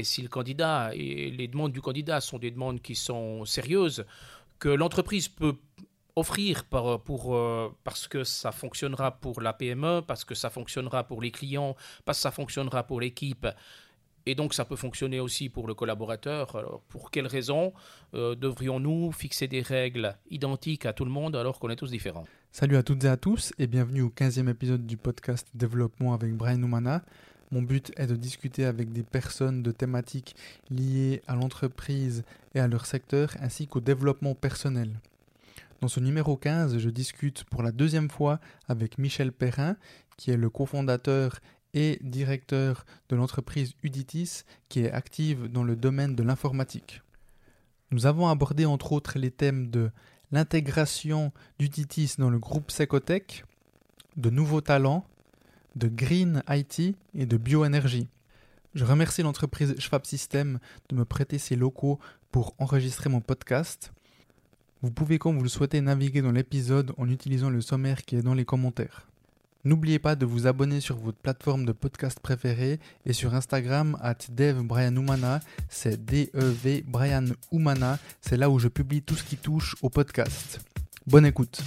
Et si le candidat et les demandes du candidat sont des demandes qui sont sérieuses, que l'entreprise peut offrir par, pour, euh, parce que ça fonctionnera pour la PME, parce que ça fonctionnera pour les clients, parce que ça fonctionnera pour l'équipe, et donc ça peut fonctionner aussi pour le collaborateur. Alors, pour quelles raisons euh, devrions-nous fixer des règles identiques à tout le monde alors qu'on est tous différents? Salut à toutes et à tous et bienvenue au 15e épisode du podcast Développement avec Brian Oumana. Mon but est de discuter avec des personnes de thématiques liées à l'entreprise et à leur secteur ainsi qu'au développement personnel. Dans ce numéro 15, je discute pour la deuxième fois avec Michel Perrin, qui est le cofondateur et directeur de l'entreprise Uditis qui est active dans le domaine de l'informatique. Nous avons abordé entre autres les thèmes de l'intégration d'Uditis dans le groupe Secotech, de nouveaux talents, de Green IT et de bioénergie. Je remercie l'entreprise Schwab System de me prêter ses locaux pour enregistrer mon podcast. Vous pouvez, quand vous le souhaitez, naviguer dans l'épisode en utilisant le sommaire qui est dans les commentaires. N'oubliez pas de vous abonner sur votre plateforme de podcast préférée et sur Instagram at DevBrianUmana, c'est D-E-V c'est là où je publie tout ce qui touche au podcast. Bonne écoute.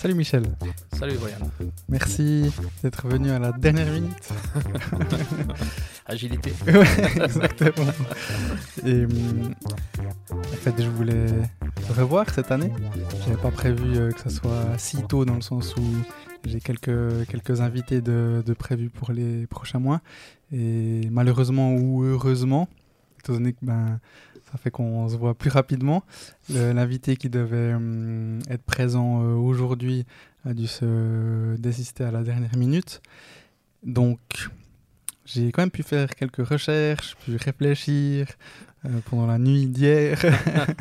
Salut Michel. Salut Brian. Merci d'être venu à la dernière minute. Agilité. exactement. Et hum, en fait, je voulais revoir cette année. J'avais pas prévu euh, que ça soit si tôt dans le sens où j'ai quelques, quelques invités de, de prévus pour les prochains mois. Et malheureusement ou heureusement, étant donné que ben, ça fait qu'on se voit plus rapidement. L'invité qui devait hum, être présent euh, aujourd'hui a dû se désister à la dernière minute. Donc, j'ai quand même pu faire quelques recherches, pu réfléchir euh, pendant la nuit d'hier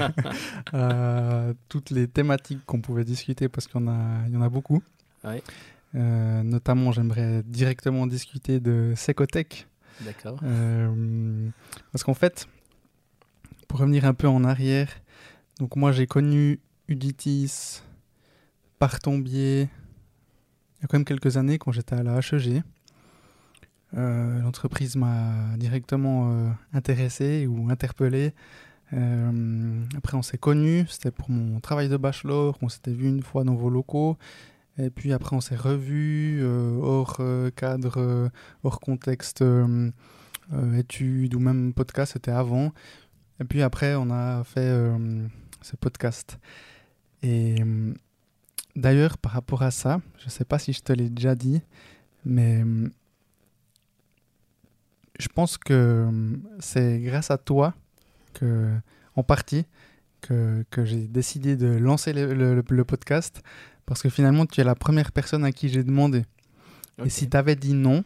à toutes les thématiques qu'on pouvait discuter parce qu'il y, en a, y en a beaucoup. Euh, notamment, j'aimerais directement discuter de Secotech. D'accord. parce qu'en fait, pour revenir un peu en arrière, donc moi j'ai connu Uditis par ton il y a quand même quelques années quand j'étais à la HEG. Euh, l'entreprise m'a directement euh, intéressé ou interpellé. Euh, après, on s'est connus, c'était pour mon travail de bachelor, on s'était vu une fois dans vos locaux. Et puis après, on s'est revus hors cadre, hors contexte études ou même podcast, c'était avant. Et puis après, on a fait euh, ce podcast. Et euh, d'ailleurs, par rapport à ça, je ne sais pas si je te l'ai déjà dit, mais euh, je pense que c'est grâce à toi, que, en partie, que, que j'ai décidé de lancer le, le, podcast, parce que finalement, tu es la première personne à qui j'ai demandé. Et si tu avais dit non,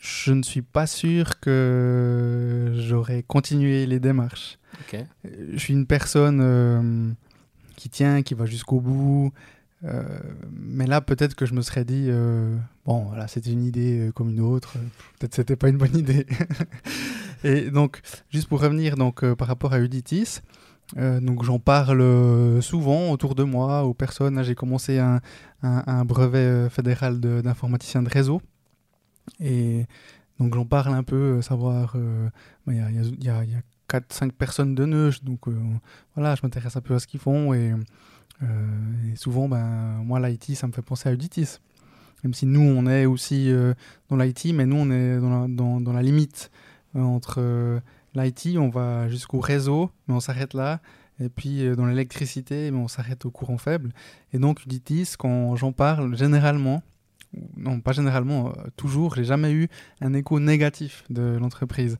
je ne suis pas sûr que j'aurais continué les démarches. Je suis une personne euh, qui tient, qui va jusqu'au bout. Euh, mais là, peut-être que je me serais dit, euh, bon, voilà, c'était une idée comme une autre. Peut-être c'était pas une bonne idée. Et donc, juste pour revenir donc par rapport à Uditis, donc j'en parle souvent autour de moi aux personnes. J'ai commencé un, un brevet fédéral d'informaticien de réseau et donc j'en parle un peu, euh, savoir, euh, bah, il y, a, 4-5 personnes de Neuch, donc euh, voilà, je m'intéresse un peu à ce qu'ils font. Et, souvent, ben, moi, l'IT, ça me fait penser à Uditis. Même si nous, on est aussi dans l'IT, mais nous, on est dans la, limite entre l'IT, on va jusqu'au réseau, mais on s'arrête là. Et puis dans l'électricité, on s'arrête au courant faible. Et donc Uditis, quand j'en parle, généralement, non pas généralement, euh, toujours, j'ai jamais eu un écho négatif de l'entreprise.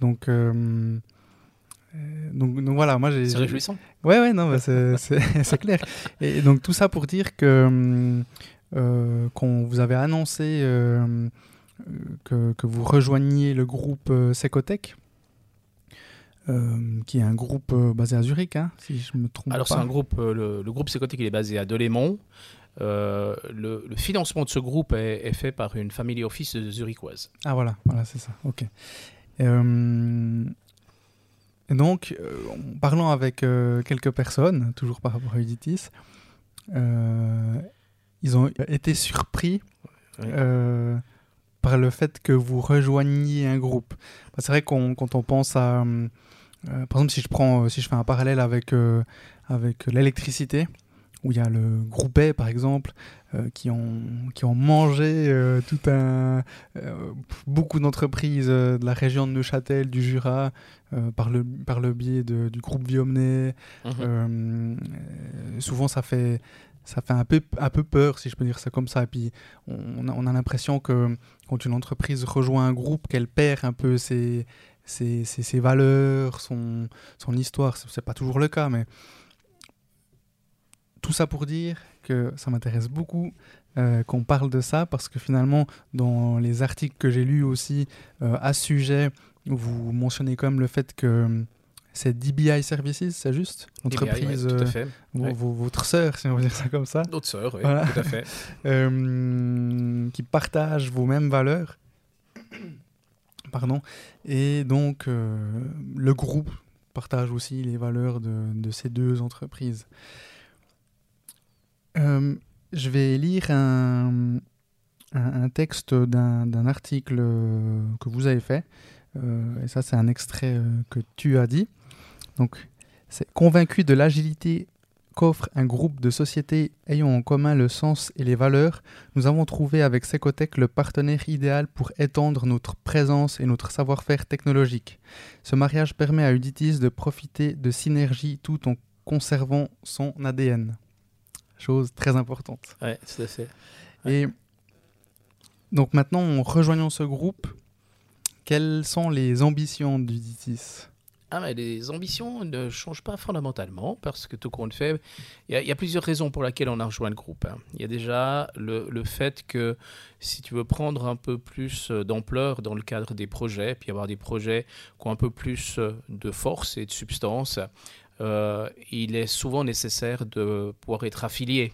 Donc, euh, euh, donc, donc, voilà, moi j'ai. C'est réjouissant. Ouais, ouais, non, bah, c'est clair. Et donc tout ça pour dire que quand vous avez annoncé que, que, vous rejoigniez le groupe Secotech, qui est un groupe basé à Zurich, hein, si je me trompe Alors c'est un groupe, le, le, groupe Secotech il est basé à Delémont. Euh, le, financement de ce groupe est, fait par une family office zurichoise. Ah voilà, voilà c'est ça, ok. Euh, donc, euh, en parlant avec quelques personnes, toujours par rapport à Uditis, ils ont été surpris par le fait que vous rejoigniez un groupe. Bah, c'est vrai qu'on quand on pense à, par exemple, si je prends, si je fais un parallèle avec avec l'électricité, où il y a le groupe A, par exemple, euh, qui, ont, qui ont mangé euh, tout un, euh, beaucoup d'entreprises de la région de Neuchâtel, du Jura, par, le, par le biais de, du groupe Viomné. Mhm. souvent, ça fait, ça fait un peu, un peu peur, si je peux dire ça comme ça. Et puis, on, on a, l'impression que quand une entreprise rejoint un groupe, qu'elle perd un peu ses, ses, ses, ses valeurs, son, son histoire. C'est pas toujours le cas, mais tout ça pour dire que ça m'intéresse beaucoup euh, qu'on parle de ça parce que finalement, dans les articles que j'ai lus aussi euh, à ce sujet, vous mentionnez quand même le fait que euh, c'est DBI Services, c'est juste? L'entreprise, tout à fait. votre sœur, si on veut dire ça comme ça. Notre sœur, oui, tout à fait. qui partage vos mêmes valeurs. Pardon. Et donc, le groupe partage aussi les valeurs de, de ces deux entreprises. Euh, je vais lire un, texte d'un article euh, que vous avez fait. Euh, et ça, c'est un extrait que tu as dit. Donc, convaincu de l'agilité qu'offre un groupe de sociétés ayant en commun le sens et les valeurs, nous avons trouvé avec Secotech le partenaire idéal pour étendre notre présence et notre savoir-faire technologique. Ce mariage permet à Uditis de profiter de synergies tout en conservant son ADN chose très importante. Oui, tout à fait. Et donc maintenant, en rejoignant ce groupe, quelles sont les ambitions du DITIS ah, mais les ambitions ne changent pas fondamentalement parce que tout compte fait, il y, a plusieurs raisons pour lesquelles on a rejoint le groupe. Hein. Il y a déjà le, le, fait que si tu veux prendre un peu plus euh, d'ampleur dans le cadre des projets, puis avoir des projets qui ont un peu plus euh, de force et de substance, euh, il est souvent nécessaire de pouvoir être affilié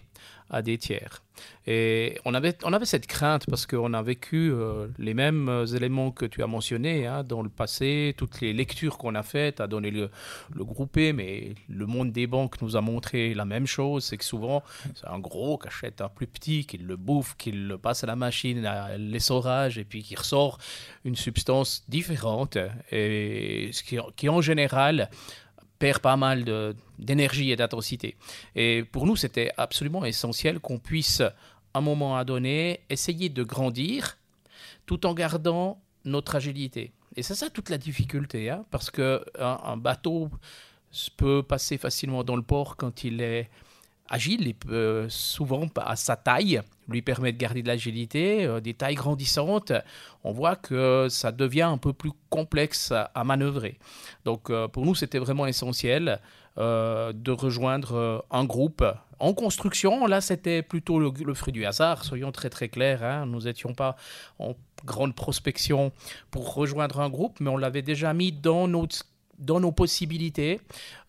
à des tiers. Et on avait, on avait cette crainte parce qu'on a vécu euh, les mêmes éléments que tu as mentionnés hein, dans le passé, toutes les lectures qu'on a faites a donné le, le groupé, mais le monde des banques nous a montré la même chose, c'est que souvent c'est un gros qui achète un plus petit, qui le bouffe, qui le passe à la machine, à l'essorage, et puis qui ressort une substance différente, et ce qui, qui en général pas mal d'énergie et d'intensité. Et pour nous, c'était absolument essentiel qu'on puisse, à un moment donné, essayer de grandir tout en gardant notre agilité. Et c'est ça toute la difficulté, hein, parce qu'un un bateau peut passer facilement dans le port quand il est agile et peut souvent à sa taille lui permet de garder de l'agilité, euh, des tailles grandissantes, on voit que ça devient un peu plus complexe à, manœuvrer. Donc euh, pour nous, c'était vraiment essentiel euh, de rejoindre un groupe en construction. Là, c'était plutôt le, fruit du hasard, soyons très très clairs. Hein. Nous n'étions pas en grande prospection pour rejoindre un groupe, mais on l'avait déjà mis dans notre dans nos possibilités,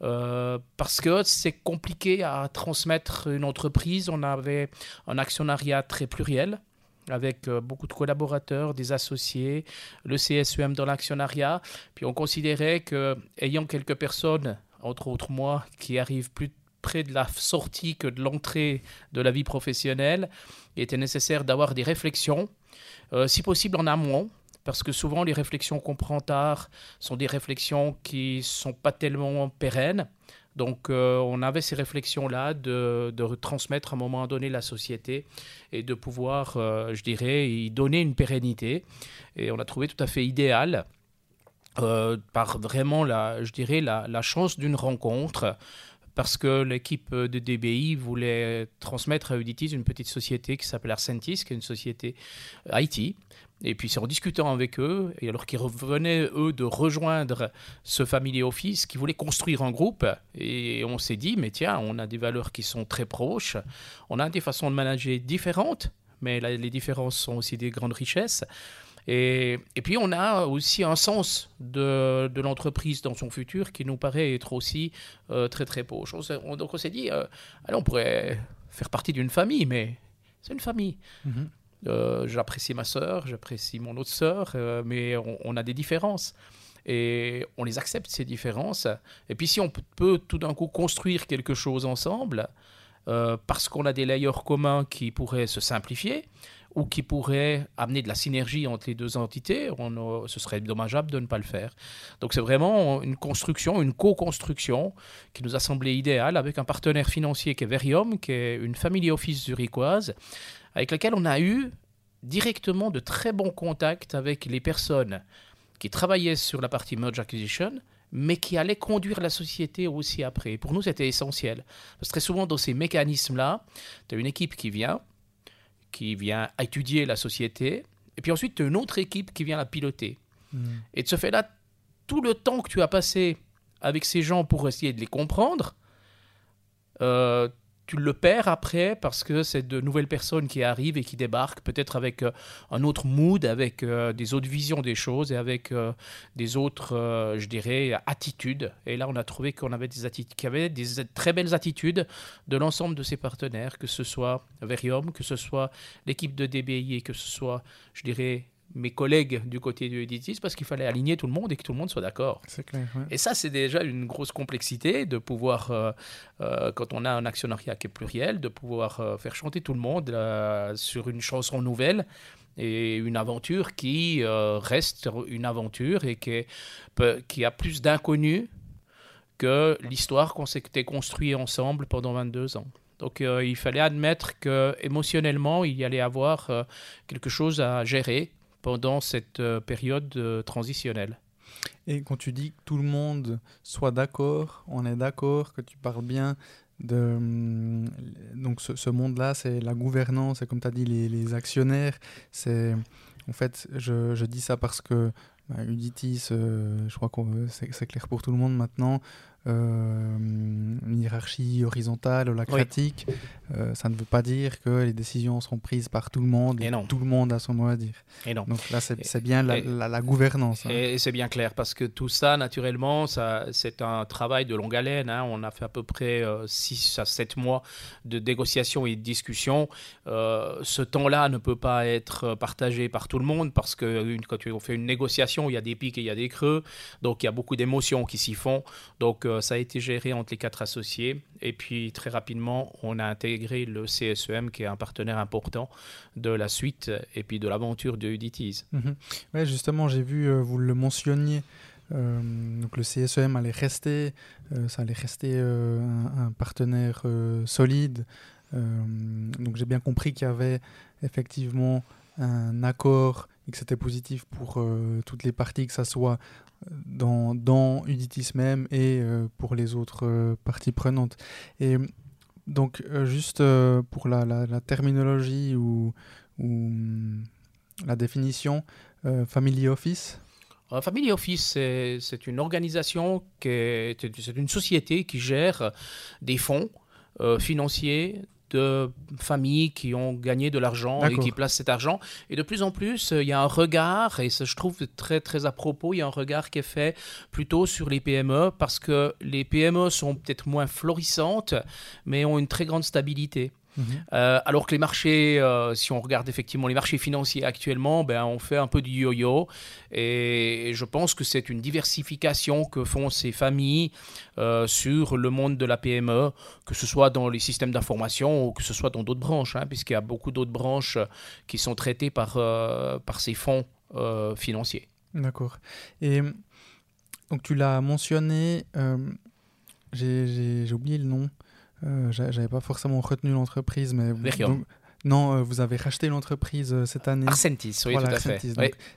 euh, parce que c'est compliqué à transmettre une entreprise. On avait un actionnariat très pluriel avec euh, beaucoup de collaborateurs, des associés, le CSUM dans l'actionnariat. Puis on considérait que ayant quelques personnes, entre autres moi, qui arrivent plus près de la sortie que de l'entrée de la vie professionnelle, il était nécessaire d'avoir des réflexions, euh, si possible en amont, parce que souvent les réflexions qu'on prend tard sont des réflexions qui sont pas tellement pérennes. Donc euh, on avait ces réflexions-là de, de, transmettre à un moment donné la société et de pouvoir, euh, je dirais, y donner une pérennité. Et on a trouvé tout à fait idéal. Euh, par vraiment la, je dirais la chance d'une rencontre parce que l'équipe de DBI voulait transmettre à Uditis une petite société qui s'appelle Arcentis, qui est une société IT, et puis c'est en discutant avec eux, et alors qu'ils revenaient, eux, de rejoindre ce family office, qui voulaient construire un groupe, et on s'est dit, mais tiens, on a des valeurs qui sont très proches, on a des façons de manager différentes, mais les différences sont aussi des grandes richesses. Et, puis on a aussi un sens de, l'entreprise dans son futur qui nous paraît être aussi euh, très très proche. donc on s'est dit, euh, on pourrait faire partie d'une famille, mais c'est une famille. Mm-hmm. Euh, j'apprécie ma sœur, j'apprécie mon autre sœur, euh, mais on, a des différences. Et on les accepte, ces différences. Et puis si on peut tout d'un coup construire quelque chose ensemble, parce qu'on a des layers communs qui pourraient se simplifier ou qui pourraient amener de la synergie entre les deux entités, on, ce serait dommageable de ne pas le faire. Donc c'est vraiment une construction, une co-construction qui nous a semblé idéale avec un partenaire financier qui est Verium, qui est une family office zurichoise, avec laquelle on a eu directement de très bons contacts avec les personnes qui travaillaient sur la partie merge acquisition, mais qui allaient conduire la société aussi après. Pour nous, c'était essentiel. Parce que très souvent, dans ces mécanismes-là, tu as une équipe qui vient, qui vient étudier la société, et puis ensuite, tu as une autre équipe qui vient la piloter. Hmm. Et de ce fait-là, tout le temps que tu as passé avec ces gens pour essayer de les comprendre, euh, tu le perds après parce que c'est de nouvelles personnes qui arrivent et qui débarquent, peut-être avec euh, un autre mood, avec euh, des autres visions des choses et avec euh, des autres, je dirais, attitudes. Et là, on a trouvé qu'on avait des attitudes, qu'il y avait des très belles attitudes de l'ensemble de ses partenaires, que ce soit Verium, que ce soit l'équipe de DBI et que ce soit, je dirais, mes collègues du côté du Editis parce qu'il fallait aligner tout le monde et que tout le monde soit d'accord. Et ça, c'est déjà une grosse complexité de pouvoir, euh, euh, quand on a un actionnariat qui est pluriel, de pouvoir euh, faire chanter tout le monde sur une chanson nouvelle et une aventure qui reste une aventure et qui, qui a plus d'inconnus que l'histoire qu'on s'était construit ensemble pendant 22 ans. Donc il fallait admettre que émotionnellement, il y allait avoir quelque chose à gérer pendant cette euh, période euh, transitionnelle. Et quand tu dis que tout le monde soit d'accord, on est d'accord que tu parles bien de hum, donc ce, monde-là, c'est la gouvernance, et comme tu as dit, les, actionnaires. C'est en fait, je, dis ça parce que bah, euh, je crois que c'est clair pour tout le monde maintenant, une hiérarchie horizontale, holacratique, euh, ça ne veut pas dire que les décisions sont prises par tout le monde et, tout le monde a son mot à dire. Et non. Donc là, c'est bien la, gouvernance. Hein. Et, c'est bien clair parce que tout ça, naturellement, ça, c'est un travail de longue haleine. Hein. On a fait à peu près 6 euh, à 7 mois de négociations et de discussions. ce temps-là ne peut pas être partagé par tout le monde parce que quand on fait une négociation, il y a des pics et il y a des creux. Donc il y a beaucoup d'émotions qui s'y font. Donc euh, ça a été géré entre les quatre associés. Et puis très rapidement, on a intégré le CSEM, qui est un partenaire important de la suite et puis de l'aventure de Udities. Mhm. Ouais, justement, j'ai vu, euh, vous le mentionniez, euh, donc le CSEM allait rester, ça allait rester un, partenaire solide. donc j'ai bien compris qu'il y avait effectivement un accord et que c'était positif pour toutes les parties, que ça soit dans, dans Uditis même et euh, pour les autres euh, parties prenantes. Et donc, euh, juste pour la, terminologie ou, ou, la définition, Family Office? Family Office, c'est une organisation, c'est une société qui gère des fonds financiers de familles qui ont gagné de l'argent et qui placent cet argent. Et de plus en plus, euh, il y a un regard, et ça je trouve très très à propos, il y a un regard qui est fait plutôt sur les PME parce que les PME sont peut-être moins florissantes, mais ont une très grande stabilité. Mhm. Euh, alors que les marchés, euh, si on regarde effectivement les marchés financiers actuellement, ben, on fait un peu du yo-yo. Et je pense que c'est une diversification que font ces familles euh, sur le monde de la PME, que ce soit dans les systèmes d'information ou que ce soit dans d'autres branches, hein, puisqu'il y a beaucoup d'autres branches qui sont traitées par, par ces fonds financiers. D'accord. Et donc tu l'as mentionné, j'ai oublié le nom. Euh, J'avais pas forcément retenu l'entreprise, mais non, euh, vous avez racheté l'entreprise euh, cette année. Arcentis, oui, tout à fait.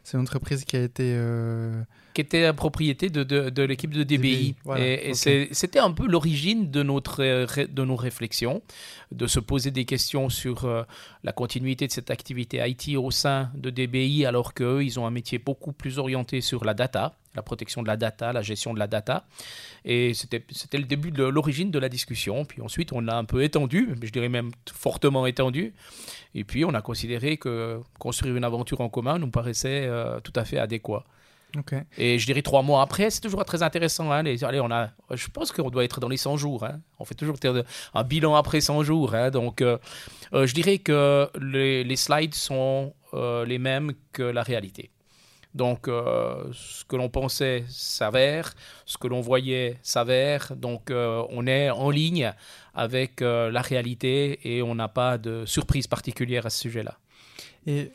C'est une entreprise qui a été euh, qui était la propriété de, de, de l'équipe de DBI. et, c'était un peu l'origine de, notre, de nos réflexions, de se poser des questions sur la continuité de cette activité IT au sein de DBI, alors qu'eux, ils ont un métier beaucoup plus orienté sur la data, la protection de la data, la gestion de la data. Et c'était le début de l'origine de la discussion. Puis ensuite, on l'a un peu étendu, je dirais même fortement étendu. Et puis, on a considéré que construire une aventure en commun nous paraissait euh, tout à fait adéquat. Et je dirais trois mois après, c'est toujours très intéressant. Hein, les, allez, on a, je pense qu'on doit être dans les 100 jours. Hein. On fait toujours un bilan après 100 jours. Hein. donc, euh, euh, je dirais que les, les slides sont les mêmes que la réalité. Donc, ce que l'on pensait s'avère, ce que l'on voyait s'avère. Donc, on est en ligne avec la réalité et on n'a pas de surprise particulière à ce sujet-là. Et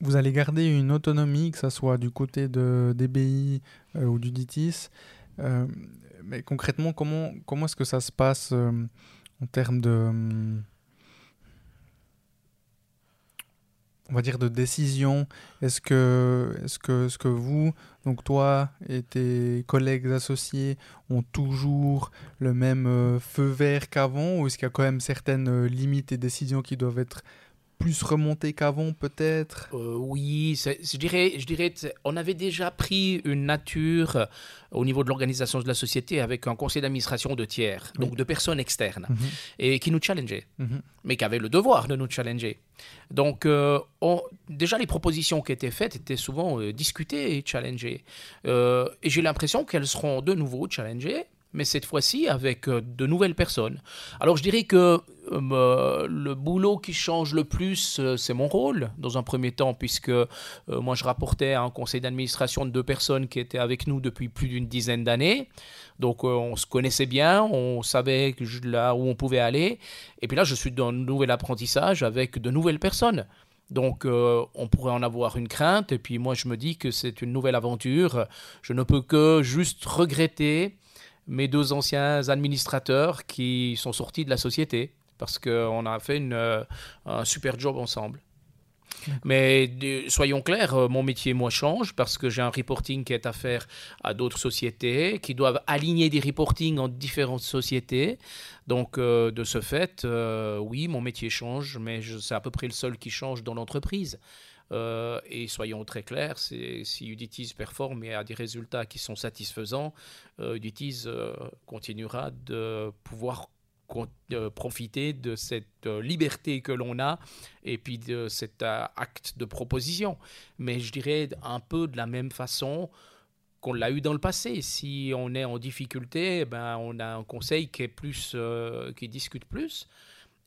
vous allez garder une autonomie, que ce soit du côté de DBI ou du DITIS. mais concrètement, comment, comment est-ce que ça se passe en termes de on va dire de décision. Est-ce que, est-ce que, ce que vous, donc toi et tes collègues associés, ont toujours le même euh, feu vert qu'avant ou est-ce qu'il y a quand même certaines euh, limites et décisions qui doivent être plus remonté qu'avant peut-être? Euh, Oui, je dirais, je dirais, on avait déjà pris une nature euh, au niveau de l'organisation de la société avec un conseil d'administration de tiers, donc de personnes externes, mhm. et qui nous challengeaient, mhm. mais qui avaient le devoir de nous challenger. Donc, euh, déjà, les propositions qui étaient faites étaient souvent discutées et challengées. et j'ai l'impression qu'elles seront de nouveau challengées mais cette fois-ci avec euh, de nouvelles personnes. Alors je dirais que euh, le boulot qui change le plus, euh, c'est mon rôle, dans un premier temps, puisque moi je rapportais à un conseil d'administration de deux personnes qui étaient avec nous depuis plus d'une dizaine d'années. Donc on se connaissait bien, on savait là où on pouvait aller. Et puis là, je suis dans un nouvel apprentissage avec de nouvelles personnes. Donc on pourrait en avoir une crainte, et puis moi je me dis que c'est une nouvelle aventure. Je ne peux que juste regretter mes deux anciens administrateurs qui sont sortis de la société parce qu'on a fait une, euh, un super job ensemble. Mais soyons clairs, euh, mon métier, moi, change parce que j'ai un reporting qui est à faire à d'autres sociétés qui doivent aligner des reportings en différentes sociétés. Donc, euh, de ce fait, oui, mon métier change, mais c'est à peu près le seul qui change dans l'entreprise. Euh, et soyons très clairs, si Uditiz performe et a des résultats qui sont satisfaisants, euh, euh, continuera de pouvoir profiter de cette liberté que l'on a et puis de cet acte de proposition. Mais je dirais un peu de la même façon qu'on l'a eu dans le passé. Si on est en difficulté, ben, on a un conseil qui, est plus, qui discute plus.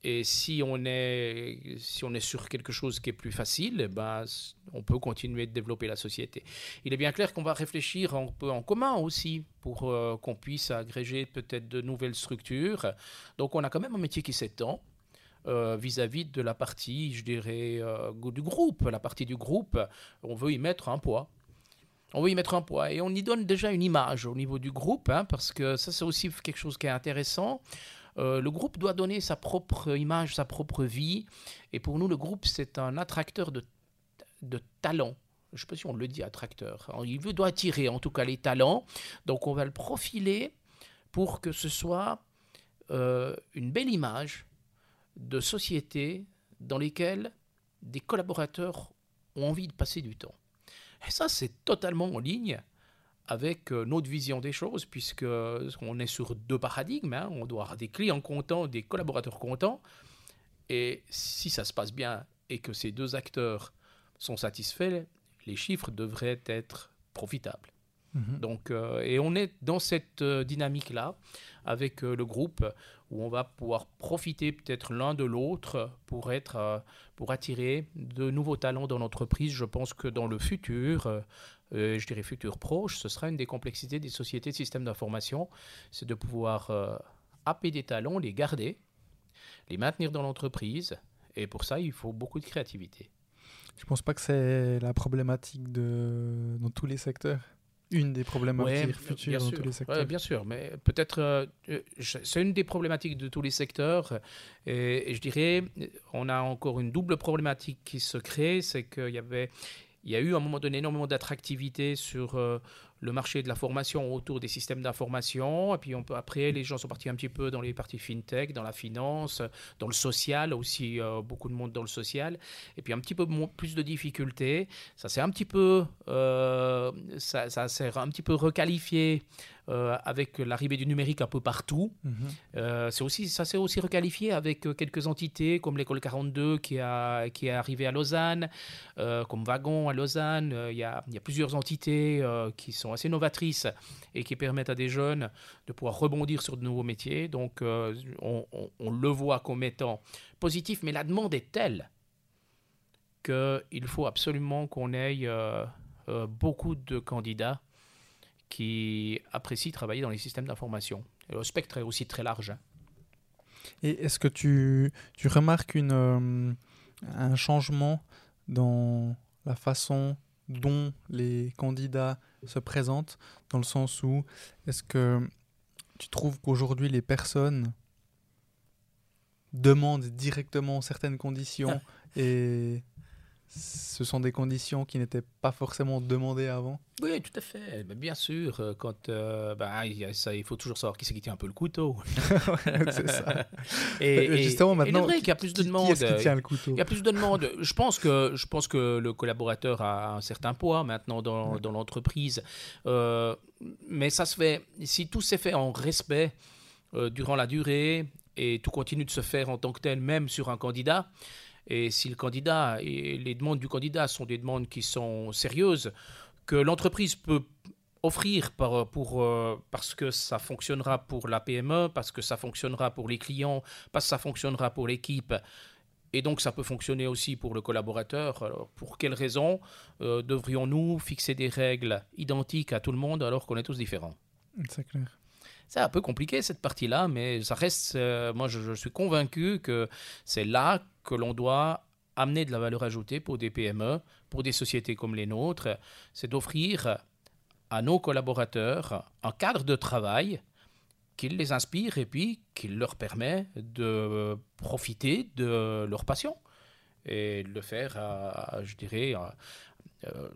Et si on est, si on est sur quelque chose qui est plus facile, eh ben, on peut continuer de développer la société. Il est bien clair qu'on va réfléchir un peu en commun aussi pour euh, qu'on puisse agréger peut-être de nouvelles structures. Donc on a quand même un métier qui s'étend. Euh, vis-à-vis de la partie, je dirais, euh, du groupe. La partie du groupe, on veut y mettre un poids. On veut y mettre un poids et on y donne déjà une image au niveau du groupe, hein, parce que ça c'est aussi quelque chose qui est intéressant. Euh, le groupe doit donner sa propre image, sa propre vie. Et pour nous, le groupe, c'est un attracteur de, de talents. Je ne sais pas si on le dit attracteur. Il doit attirer en tout cas les talents. Donc on va le profiler pour que ce soit euh, une belle image de société dans lesquelles des collaborateurs ont envie de passer du temps. Et ça, c'est totalement en ligne avec euh, notre vision des choses, puisque on est sur deux paradigmes. Hein. On doit avoir des clients contents, des collaborateurs contents. Et si ça se passe bien et que ces deux acteurs sont satisfaits, les chiffres devraient être profitables. Mhm. Donc, euh, et on est dans cette euh, dynamique-là avec le groupe où on va pouvoir profiter peut-être l'un de l'autre pour être, pour attirer de nouveaux talents dans l'entreprise. Je pense que dans le futur, euh, je dirais futur proche, ce sera une des complexités des sociétés de systèmes d'information, c'est de pouvoir euh, happer des talents, les garder, les maintenir dans l'entreprise, et pour ça, il faut beaucoup de créativité. Je ne pense pas que c'est la problématique de... dans tous les secteurs? Une des problématiques futures dans tous les secteurs. bien sûr, mais peut-être euh, c'est une des problématiques de tous les secteurs. Et, et, je dirais, on a encore une double problématique qui se crée, c'est qu'il y avait il y a eu à un moment donné énormément d'attractivité sur euh, le marché de la formation autour des systèmes d'information. Et puis on peut, après, les gens sont partis un petit peu dans les parties fintech, dans la finance, dans le social aussi, euh, beaucoup de monde dans le social. Et puis un petit peu plus de difficultés. Ça s'est un petit peu, euh, ça, ça s'est un petit peu requalifié euh, avec l'arrivée du numérique un peu partout. Mhm. Euh, c'est aussi, ça s'est aussi requalifié avec quelques entités comme l'école 42 qui, a, qui est arrivée à Lausanne, comme Wagon à Lausanne. Il y, a, y, a, plusieurs entités qui sont assez novatrices et qui permettent à des jeunes de pouvoir rebondir sur de nouveaux métiers. Donc on, on, le voit comme étant positif, mais la demande est telle qu'il faut absolument qu'on aille beaucoup de candidats qui apprécient travailler dans les systèmes d'information. Le spectre est aussi très large. Hein. Et est-ce que tu, remarques euh, un changement dans la façon dont les candidats se présentent, dans le sens où est-ce que tu trouves qu'aujourd'hui les personnes demandent directement certaines conditions et ce sont des conditions qui n'étaient pas forcément demandées avant Oui, tout à fait. Mais bien sûr, euh, quand euh, bah, ça, il faut toujours savoir qui c'est qui tient un peu le couteau. c'est ça. Et, justement, maintenant, il y a plus de demandes. Qui, qui tient le couteau? Il y a plus de demandes. Je pense que, je pense que le collaborateur a un certain poids maintenant dans, dans l'entreprise. Euh, mais ça se fait, si tout s'est fait en respect durant la durée et tout continue de se faire en tant que tel, même sur un candidat, et si le candidat et les demandes du candidat sont des demandes qui sont sérieuses, que l'entreprise peut offrir pour, euh, parce que ça fonctionnera pour la PME, parce que ça fonctionnera pour les clients, parce que ça fonctionnera pour l'équipe, et donc ça peut fonctionner aussi pour le collaborateur. Alors, pour quelles raisons euh, devrions-nous fixer des règles identiques à tout le monde alors qu'on est tous différents? C'est clair. C'est un peu compliqué cette partie-là, mais ça reste. Euh, moi, je, suis convaincu que c'est là que l'on doit amener de la valeur ajoutée pour des PME, pour des sociétés comme les nôtres. C'est d'offrir à nos collaborateurs un cadre de travail qui les inspire et puis qui leur permet de profiter de leur passion et de le faire, je dirais, euh,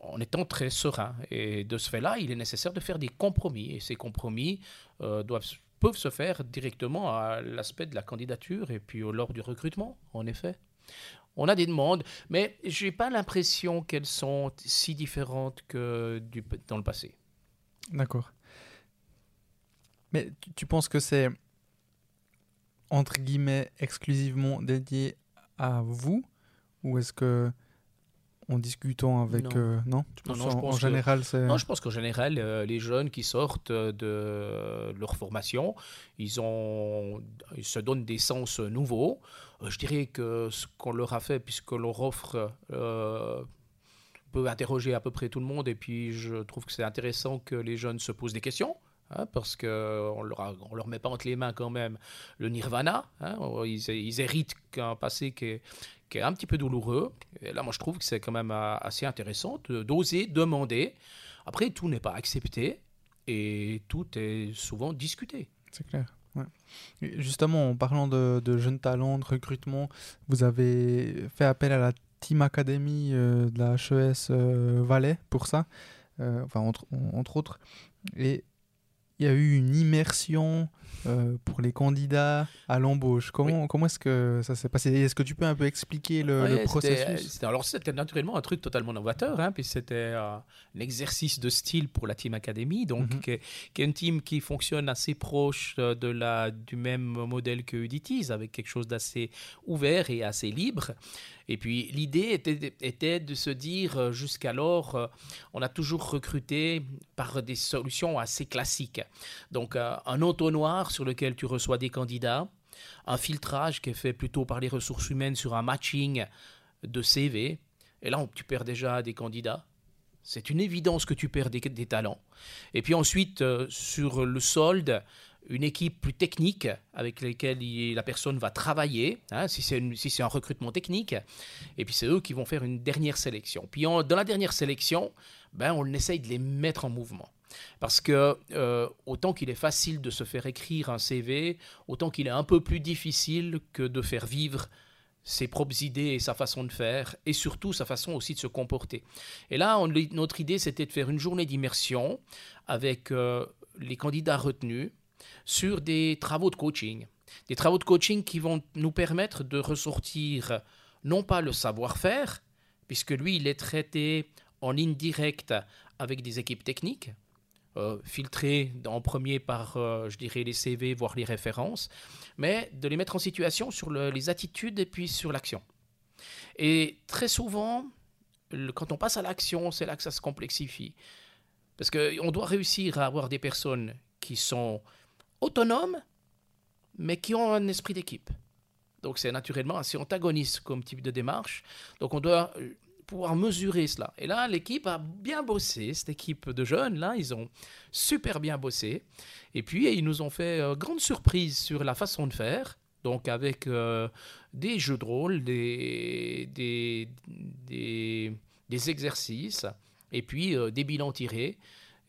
en étant très serein. Et de ce fait-là, il est nécessaire de faire des compromis. Et ces compromis euh, doivent, peuvent se faire directement à l'aspect de la candidature et puis lors du recrutement, en effet. On a des demandes, mais je n'ai pas l'impression qu'elles sont si différentes que dans le passé. D'accord. Mais tu penses que c'est, entre guillemets, exclusivement dédié à vous Ou est-ce que en discutant avec. Euh, non, non, non, en, général, c'est. Non, je pense qu'en général, euh, les jeunes qui sortent de leur formation, ils, ont, ils se donnent des sens nouveaux. Euh, je dirais que ce qu'on leur a fait, puisque leur offre peut interroger à peu près tout le monde, et puis je trouve que c'est intéressant que les jeunes se posent des questions. Hein, parce qu'on ne leur, on leur met pas entre les mains quand même le nirvana. Hein, ils, ils, héritent un passé qui est, qui est un petit peu douloureux. Et là, moi, je trouve que c'est quand même euh, assez intéressant d'oser demander. Après, tout n'est pas accepté et tout est souvent discuté. C'est clair. Justement, en parlant de, jeunes talents, de recrutement, vous avez fait appel à la Team Academy euh, de la HES euh, Valais pour ça, entre, entre, autres. Et il y a eu une immersion euh, pour les candidats à l'embauche. Comment, comment est-ce que ça s'est passé? Est-ce que tu peux un peu expliquer le, processus? Alors, c'était naturellement un truc totalement novateur, hein, puis c'était euh, un exercice de style pour la Team Academy, donc mhm. qui, est, une team qui fonctionne assez proche euh, de la, du même modèle que Udities, avec quelque chose d'assez ouvert et assez libre. Et puis l'idée était, de se dire, jusqu'alors, on a toujours recruté par des solutions assez classiques. Donc un entonnoir sur lequel tu reçois des candidats, un filtrage qui est fait plutôt par les ressources humaines sur un matching de CV. Et là, tu perds déjà des candidats. C'est une évidence que tu perds des, talents. Et puis ensuite, euh, sur le solde, une équipe plus technique avec laquelle la personne va travailler, hein, si c'est un recrutement technique. Et puis c'est eux qui vont faire une dernière sélection. Puis dans la dernière sélection, ben, on essaye de les mettre en mouvement. Parce que euh, autant qu'il est facile de se faire écrire un CV, autant qu'il est un peu plus difficile que de faire vivre ses propres idées et sa façon de faire, et surtout sa façon aussi de se comporter. Et là, notre idée, c'était de faire une journée d'immersion avec euh, les candidats retenus sur des travaux de coaching. Des travaux de coaching qui vont nous permettre de ressortir non pas le savoir-faire, puisque lui, il est traité en ligne directe avec des équipes techniques, euh, filtrés en premier par, euh, je dirais, les CV, voire les références, mais de les mettre en situation sur les attitudes et puis sur l'action. Et très souvent, quand on passe à l'action, c'est là que ça se complexifie. Parce qu'on doit réussir à avoir des personnes qui sont autonomes, mais qui ont un esprit d'équipe. Donc c'est naturellement assez antagoniste comme type de démarche. Donc on doit pouvoir mesurer cela. Et là, l'équipe a bien bossé, cette équipe de jeunes, là, ils ont super bien bossé. Et puis, ils nous ont fait euh, grande surprise sur la façon de faire. Donc, avec euh, des jeux de rôle, des, des, des, exercices, et puis euh, des bilans tirés.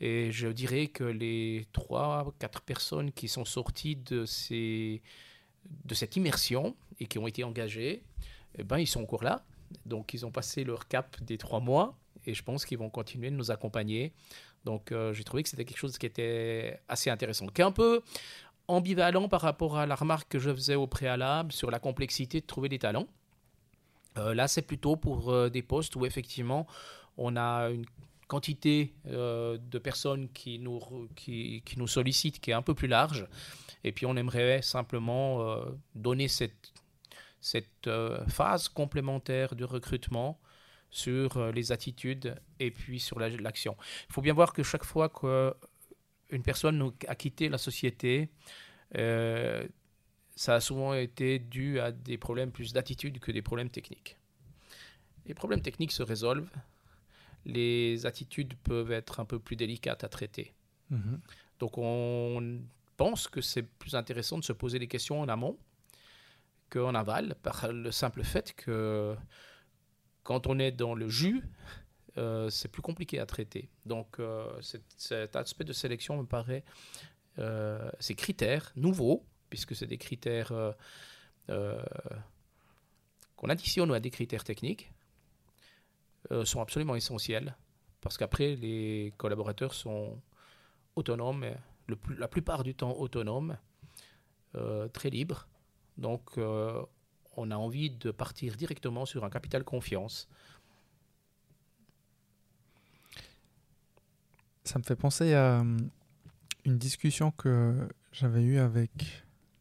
Et je dirais que les trois, quatre personnes qui sont sorties de, ces, de cette immersion et qui ont été engagées, eh ben, ils sont encore là. Donc, ils ont passé leur cap des trois mois et je pense qu'ils vont continuer de nous accompagner. Donc, euh, j'ai trouvé que c'était quelque chose qui était assez intéressant, qui est un peu ambivalent par rapport à la remarque que je faisais au préalable sur la complexité de trouver des talents. Euh, là, c'est plutôt pour euh, des postes où effectivement on a une quantité de personnes qui nous, qui, nous sollicitent qui est un peu plus large. Et puis on aimerait simplement donner cette cette euh, phase complémentaire de recrutement sur euh, les attitudes et puis sur l'action. Il faut bien voir que chaque fois qu'une personne a quitté la société, euh, ça a souvent été dû à des problèmes plus d'attitude que des problèmes techniques. Les problèmes techniques se résolvent, les attitudes peuvent être un peu plus délicates à traiter. Mm-hmm. Donc on pense que c'est plus intéressant de se poser des questions en amont qu'en aval, par le simple fait que quand on est dans le jus, euh, c'est plus compliqué à traiter. Donc euh, cet, aspect de sélection me paraît, euh, ces critères nouveaux, puisque c'est des critères qu'on additionne à des critères techniques, sont absolument essentiels, parce qu'après, les collaborateurs sont autonomes, le la plupart du temps autonomes, très libres, donc, euh, on a envie de partir directement sur un capital confiance. Ça me fait penser à euh, une discussion que j'avais eue avec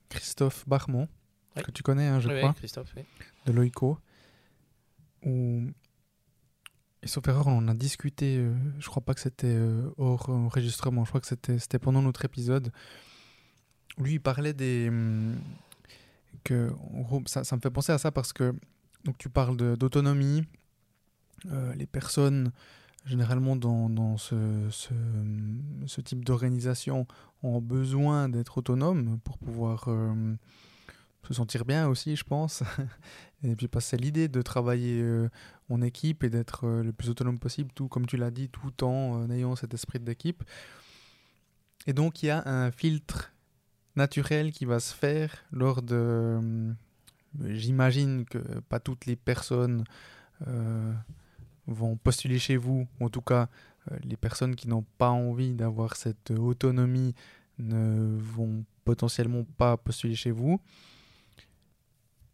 Christophe Barmont, que tu connais, hein, je crois, de Loico, où, et sauf erreur, on a discuté, euh, je crois pas que c'était hors enregistrement, je crois que c'était pendant notre épisode, lui il parlait des, hum, que ça, ça, me fait penser à ça parce que donc tu parles d'autonomie. Euh, les personnes, généralement dans, dans ce, ce, type d'organisation, ont besoin d'être autonomes pour pouvoir euh, se sentir bien aussi, je pense. et puis passer l'idée de travailler euh, en équipe et d'être le plus autonome possible, tout comme tu l'as dit, tout en ayant cet esprit d'équipe. Et donc il y a un filtre naturel qui va se faire lors de... Euh, j'imagine que pas toutes les personnes euh, vont postuler chez vous, en tout cas euh, les personnes qui n'ont pas envie d'avoir cette autonomie ne vont potentiellement pas postuler chez vous.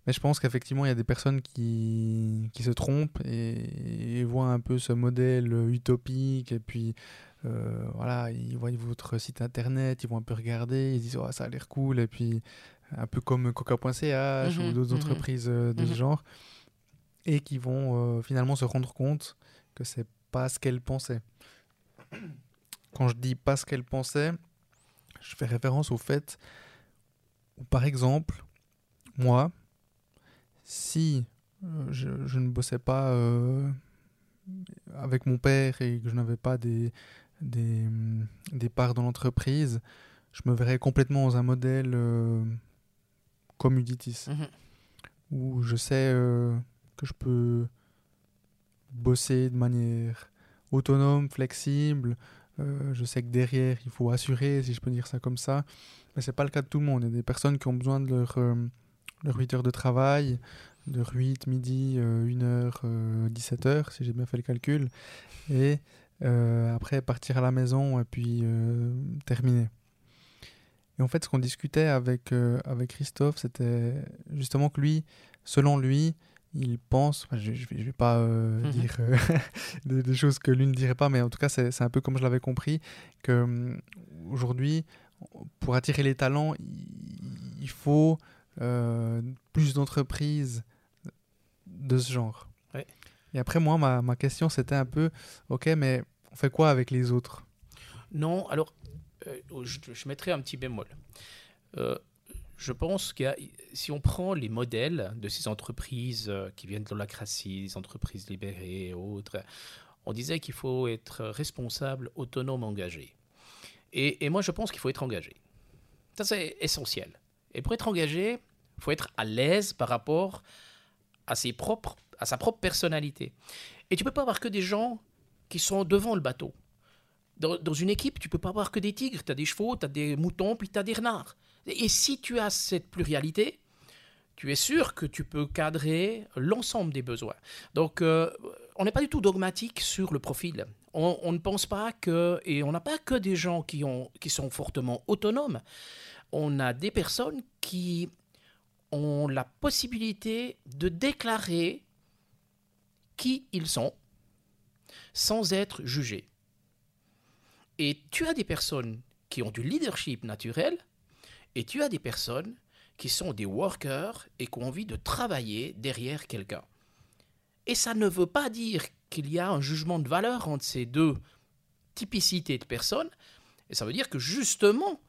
Mais je pense qu'effectivement, il y a des personnes qui, qui se trompent et, et, voient un peu ce modèle utopique et puis euh, voilà, ils voient votre site internet, ils vont un peu regarder, ils disent oh, ça a l'air cool, et puis un peu comme coca.ch ou mhm, d'autres mhm. entreprises euh, de ce mhm. genre, et qui vont euh, finalement se rendre compte que c'est pas ce qu'elles pensaient. Quand je dis pas ce qu'elles pensaient, je fais référence au fait où, par exemple, moi, si je, je, ne bossais pas avec mon père et que je n'avais pas des, des, des parts dans l'entreprise, je me verrais complètement dans un modèle euh, comme Uditis, mhm. où je sais euh, que je peux bosser de manière autonome, flexible. Euh, je sais que derrière, il faut assurer, si je peux dire ça comme ça. Mais c'est pas le cas de tout le monde. Il y a des personnes qui ont besoin de leur, leur 8 heures de travail, de 8, midi, 1h, 17h, si j'ai bien fait le calcul. Et euh, après, partir à la maison et puis euh, terminer. Et en fait, ce qu'on discutait avec, euh, avec Christophe, c'était justement que lui, selon lui, il pense, je ne vais, pas mhm. dire des, choses que lui ne dirait pas, mais en tout cas, c'est un peu comme je l'avais compris, que aujourd'hui, pour attirer les talents, il, faut plus d'entreprises de ce genre. Et après, moi, ma, ma question, c'était un peu, ok, mais on fait quoi avec les autres? Non, alors, euh, je, je, mettrai un petit bémol. Euh, je pense que si on prend les modèles de ces entreprises euh, qui viennent de l'holacratie, les entreprises libérées et autres, on disait qu'il faut être responsable, autonome, engagé. Et, moi, je pense qu'il faut être engagé. Ça, c'est essentiel. Et pour être engagé, il faut être à l'aise par rapport à, ses propres, à sa propre personnalité. Et tu peux pas avoir que des gens qui sont devant le bateau. Dans, une équipe, tu peux pas avoir que des tigres. Tu as des chevaux, tu as des moutons, puis tu as des renards. Et si tu as cette pluralité, tu es sûr que tu peux cadrer l'ensemble des besoins. Donc, euh, on n'est pas du tout dogmatique sur le profil. On, ne pense pas que, et on n'a pas que des gens qui sont fortement autonomes, on a des personnes qui ont la possibilité de déclarer qui ils sont sans être jugés. Et tu as des personnes qui ont du leadership naturel et tu as des personnes qui sont des workers et qui ont envie de travailler derrière quelqu'un. Et ça ne veut pas dire qu'il y a un jugement de valeur entre ces deux typicités de personnes. Et ça veut dire que justement,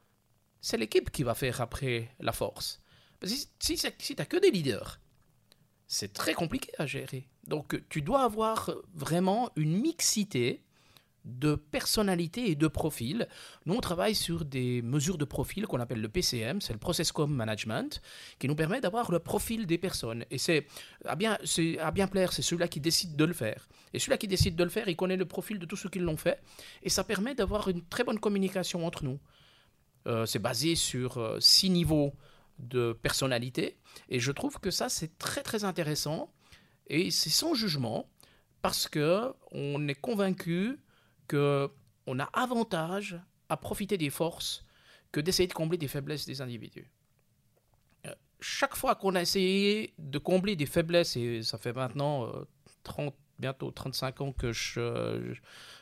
c'est l'équipe qui va faire après la force. si, tu n'as que des leaders, c'est très compliqué à gérer. Donc tu dois avoir vraiment une mixité de personnalité et de profil. Nous, on travaille sur des mesures de profil qu'on appelle le PCM, c'est le Process Com Management, qui nous permet d'avoir le profil des personnes. Et c'est à bien, c'est à bien plaire, c'est celui-là qui décide de le faire. Et celui-là qui décide de le faire, il connaît le profil de tous ceux qui l'ont fait. Et ça permet d'avoir une très bonne communication entre nous. Euh, c'est basé sur euh, six niveaux de personnalité. Et je trouve que ça, c'est très très intéressant. Et c'est sans jugement, parce que on est convaincu qu'on a avantage à profiter des forces que d'essayer de combler des faiblesses des individus. Euh, chaque fois qu'on a essayé de combler des faiblesses, et ça fait maintenant 30, bientôt 35 ans que je,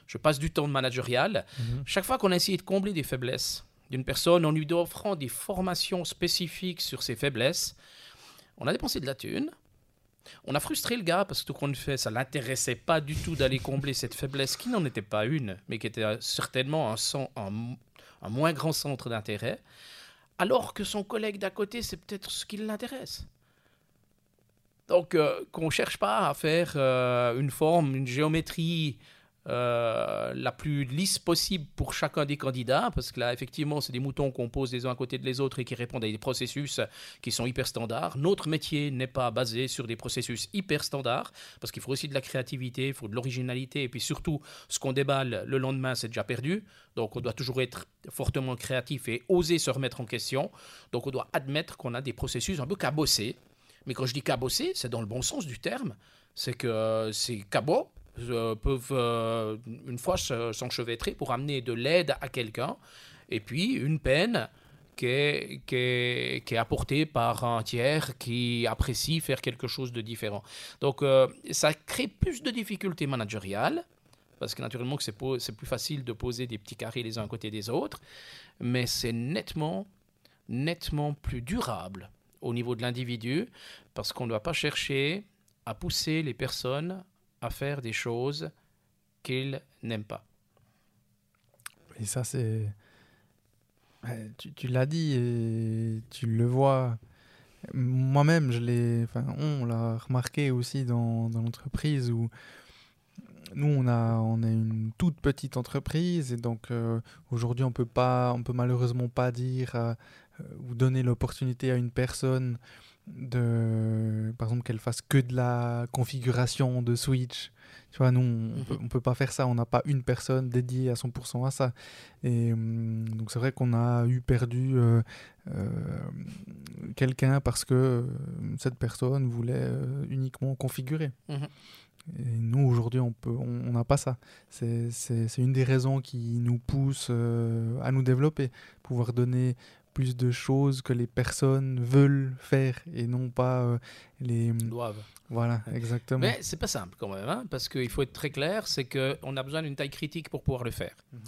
je, passe du temps de managérial, mhm. chaque fois qu'on a essayé de combler des faiblesses d'une personne en lui offrant des formations spécifiques sur ses faiblesses, on a dépensé de la thune, on a frustré le gars parce que tout qu'on fait, ça l'intéressait pas du tout d'aller combler cette faiblesse qui n'en était pas une, mais qui était certainement un, moins grand centre d'intérêt, alors que son collègue d'à côté, c'est peut-être ce qui l'intéresse. Donc, euh, qu'on ne cherche pas à faire euh, une forme, une géométrie euh, la plus lisse possible pour chacun des candidats, parce que là, effectivement, c'est des moutons qu'on pose les uns à côté de les autres et qui répondent à des processus qui sont hyper standards. Notre métier n'est pas basé sur des processus hyper standards, parce qu'il faut aussi de la créativité, il faut de l'originalité, et puis surtout, ce qu'on déballe le lendemain, c'est déjà perdu. Donc, on doit toujours être fortement créatif et oser se remettre en question. Donc, on doit admettre qu'on a des processus un peu cabossés. Mais quand je dis cabossés, c'est dans le bon sens du terme. C'est que c'est cabot, euh, peuvent euh, une fois s'enchevêtrer pour amener de l'aide à quelqu'un, et puis une peine qui est, qui, est, qui par un tiers qui apprécie faire quelque chose de différent. Donc euh, ça crée plus de difficultés managériales, parce que naturellement c'est plus facile de poser des petits carrés les uns à côté des autres, mais c'est nettement, nettement plus durable au niveau de l'individu, parce qu'on ne doit pas chercher à pousser les personnes à faire des choses qu'ils n'aiment pas. Et ça, c'est. Tu, tu l'as dit et tu le vois. Moi-même, je l'ai. Enfin, on l'a remarqué aussi dans, dans l'entreprise où nous, on a, on est une toute petite entreprise et donc euh, aujourd'hui, on peut pas, on peut malheureusement pas dire euh, ou donner l'opportunité à une personne de, par exemple, qu'elle fasse que de la configuration de Switch. Tu vois, nous, on, mhm. peut, pas faire ça. On n'a pas une personne dédiée à 100% à ça. Et hum, donc, c'est vrai qu'on a eu perdu euh, euh, quelqu'un parce que euh, cette personne voulait uniquement configurer. Mhm. Et nous, aujourd'hui, on peut, on n'a pas ça. C'est une des raisons qui nous pousse à nous développer, pouvoir donner plus de choses que les personnes veulent faire et non pas euh, les doivent. Voilà, exactement. Mais c'est pas simple quand même, hein, parce qu'il faut être très clair, c'est qu'on a besoin d'une taille critique pour pouvoir le faire. Mhm.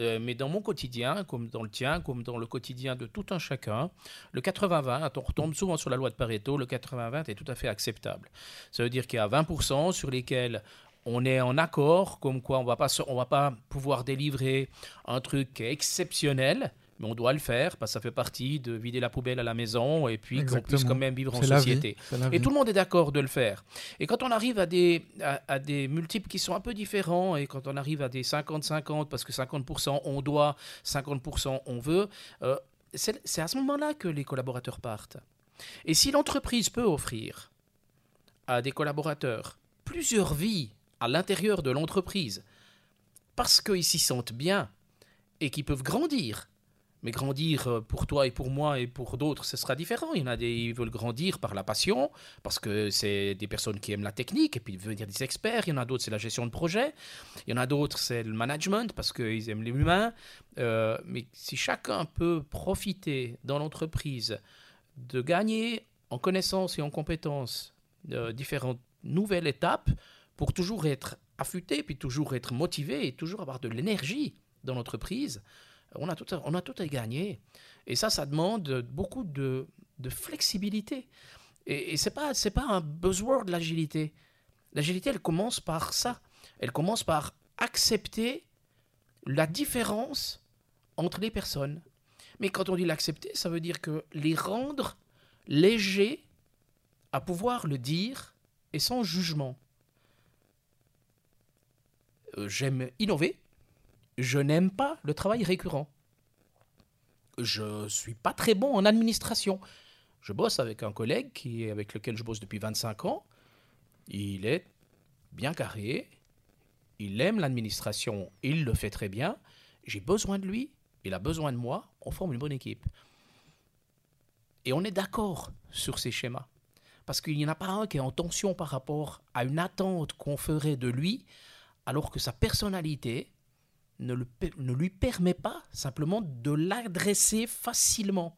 Euh, mais dans mon quotidien, comme dans le tien, comme dans le quotidien de tout un chacun, le 80-20, on retombe souvent sur la loi de Pareto, le 80-20 est tout à fait acceptable. Ça veut dire qu'il y a 20% sur lesquels on est en accord, comme quoi on ne va pas pouvoir délivrer un truc exceptionnel, mais on doit le faire parce que ça fait partie de vider la poubelle à la maison et puis qu'on puisse quand même vivre en société. Et tout le monde est d'accord de le faire. Et quand on arrive à des, à, des multiples qui sont un peu différents et quand on arrive à des 50-50 parce que 50% on doit, 50% on veut, euh, c'est à ce moment-là que les collaborateurs partent. Et si l'entreprise peut offrir à des collaborateurs plusieurs vies à l'intérieur de l'entreprise parce qu'ils s'y sentent bien et qu'ils peuvent grandir, mais grandir euh, pour toi et pour moi et pour d'autres, ce sera différent. Il y en a des qui veulent grandir par la passion, parce que c'est des personnes qui aiment la technique, et puis devenir des experts. Il y en a d'autres, c'est la gestion de projet. Il y en a d'autres, c'est le management, parce qu'ils aiment les humains. Euh, mais si chacun peut profiter dans l'entreprise de gagner en connaissances et en compétences euh, différentes nouvelles étapes, pour toujours être affûté, puis toujours être motivé, et toujours avoir de l'énergie dans l'entreprise, on a tout à, on a tout à gagner. Et ça, ça demande beaucoup de, flexibilité. Et, et ce n'est pas, pas un buzzword, l'agilité. L'agilité, elle commence par ça. Elle commence par accepter la différence entre les personnes. Mais quand on dit l'accepter, ça veut dire que les rendre légers à pouvoir le dire et sans jugement. Euh, j'aime innover, je n'aime pas le travail récurrent. Je suis pas très bon en administration. Je bosse avec un collègue avec lequel je bosse depuis 25 ans. Il est bien carré. Il aime l'administration. Il le fait très bien. J'ai besoin de lui. Il a besoin de moi. On forme une bonne équipe. Et on est d'accord sur ces schémas. Parce qu'il n'y en a pas un qui est en tension par rapport à une attente qu'on ferait de lui, alors que sa personnalité, ne, lui permet pas simplement de l'adresser facilement.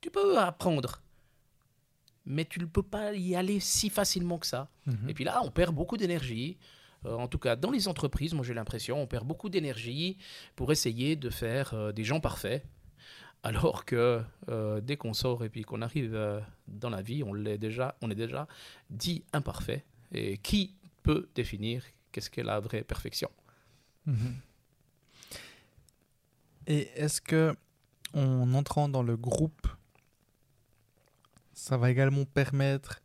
Tu peux apprendre, mais tu ne peux pas y aller si facilement que ça. Mhm. Et puis là, on perd beaucoup d'énergie. Euh, en tout cas, dans les entreprises, moi j'ai l'impression, on perd beaucoup d'énergie pour essayer de faire euh, des gens parfaits. Alors que euh, dès qu'on sort et puis qu'on arrive dans la vie, on, est déjà, on est déjà dit imparfait. Et qui peut définir qu'est-ce qu'est la vraie perfection? Mhm. Et est-ce que en entrant dans le groupe, ça va également permettre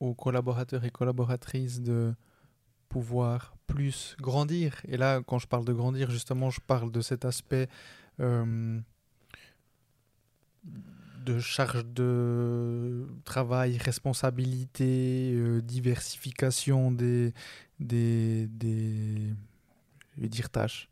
aux collaborateurs et collaboratrices de pouvoir plus grandir? Et là, quand je parle de grandir, justement, je parle de cet aspect euh, de charge de travail, responsabilité, euh, diversification des, des, des, je vais dire tâches.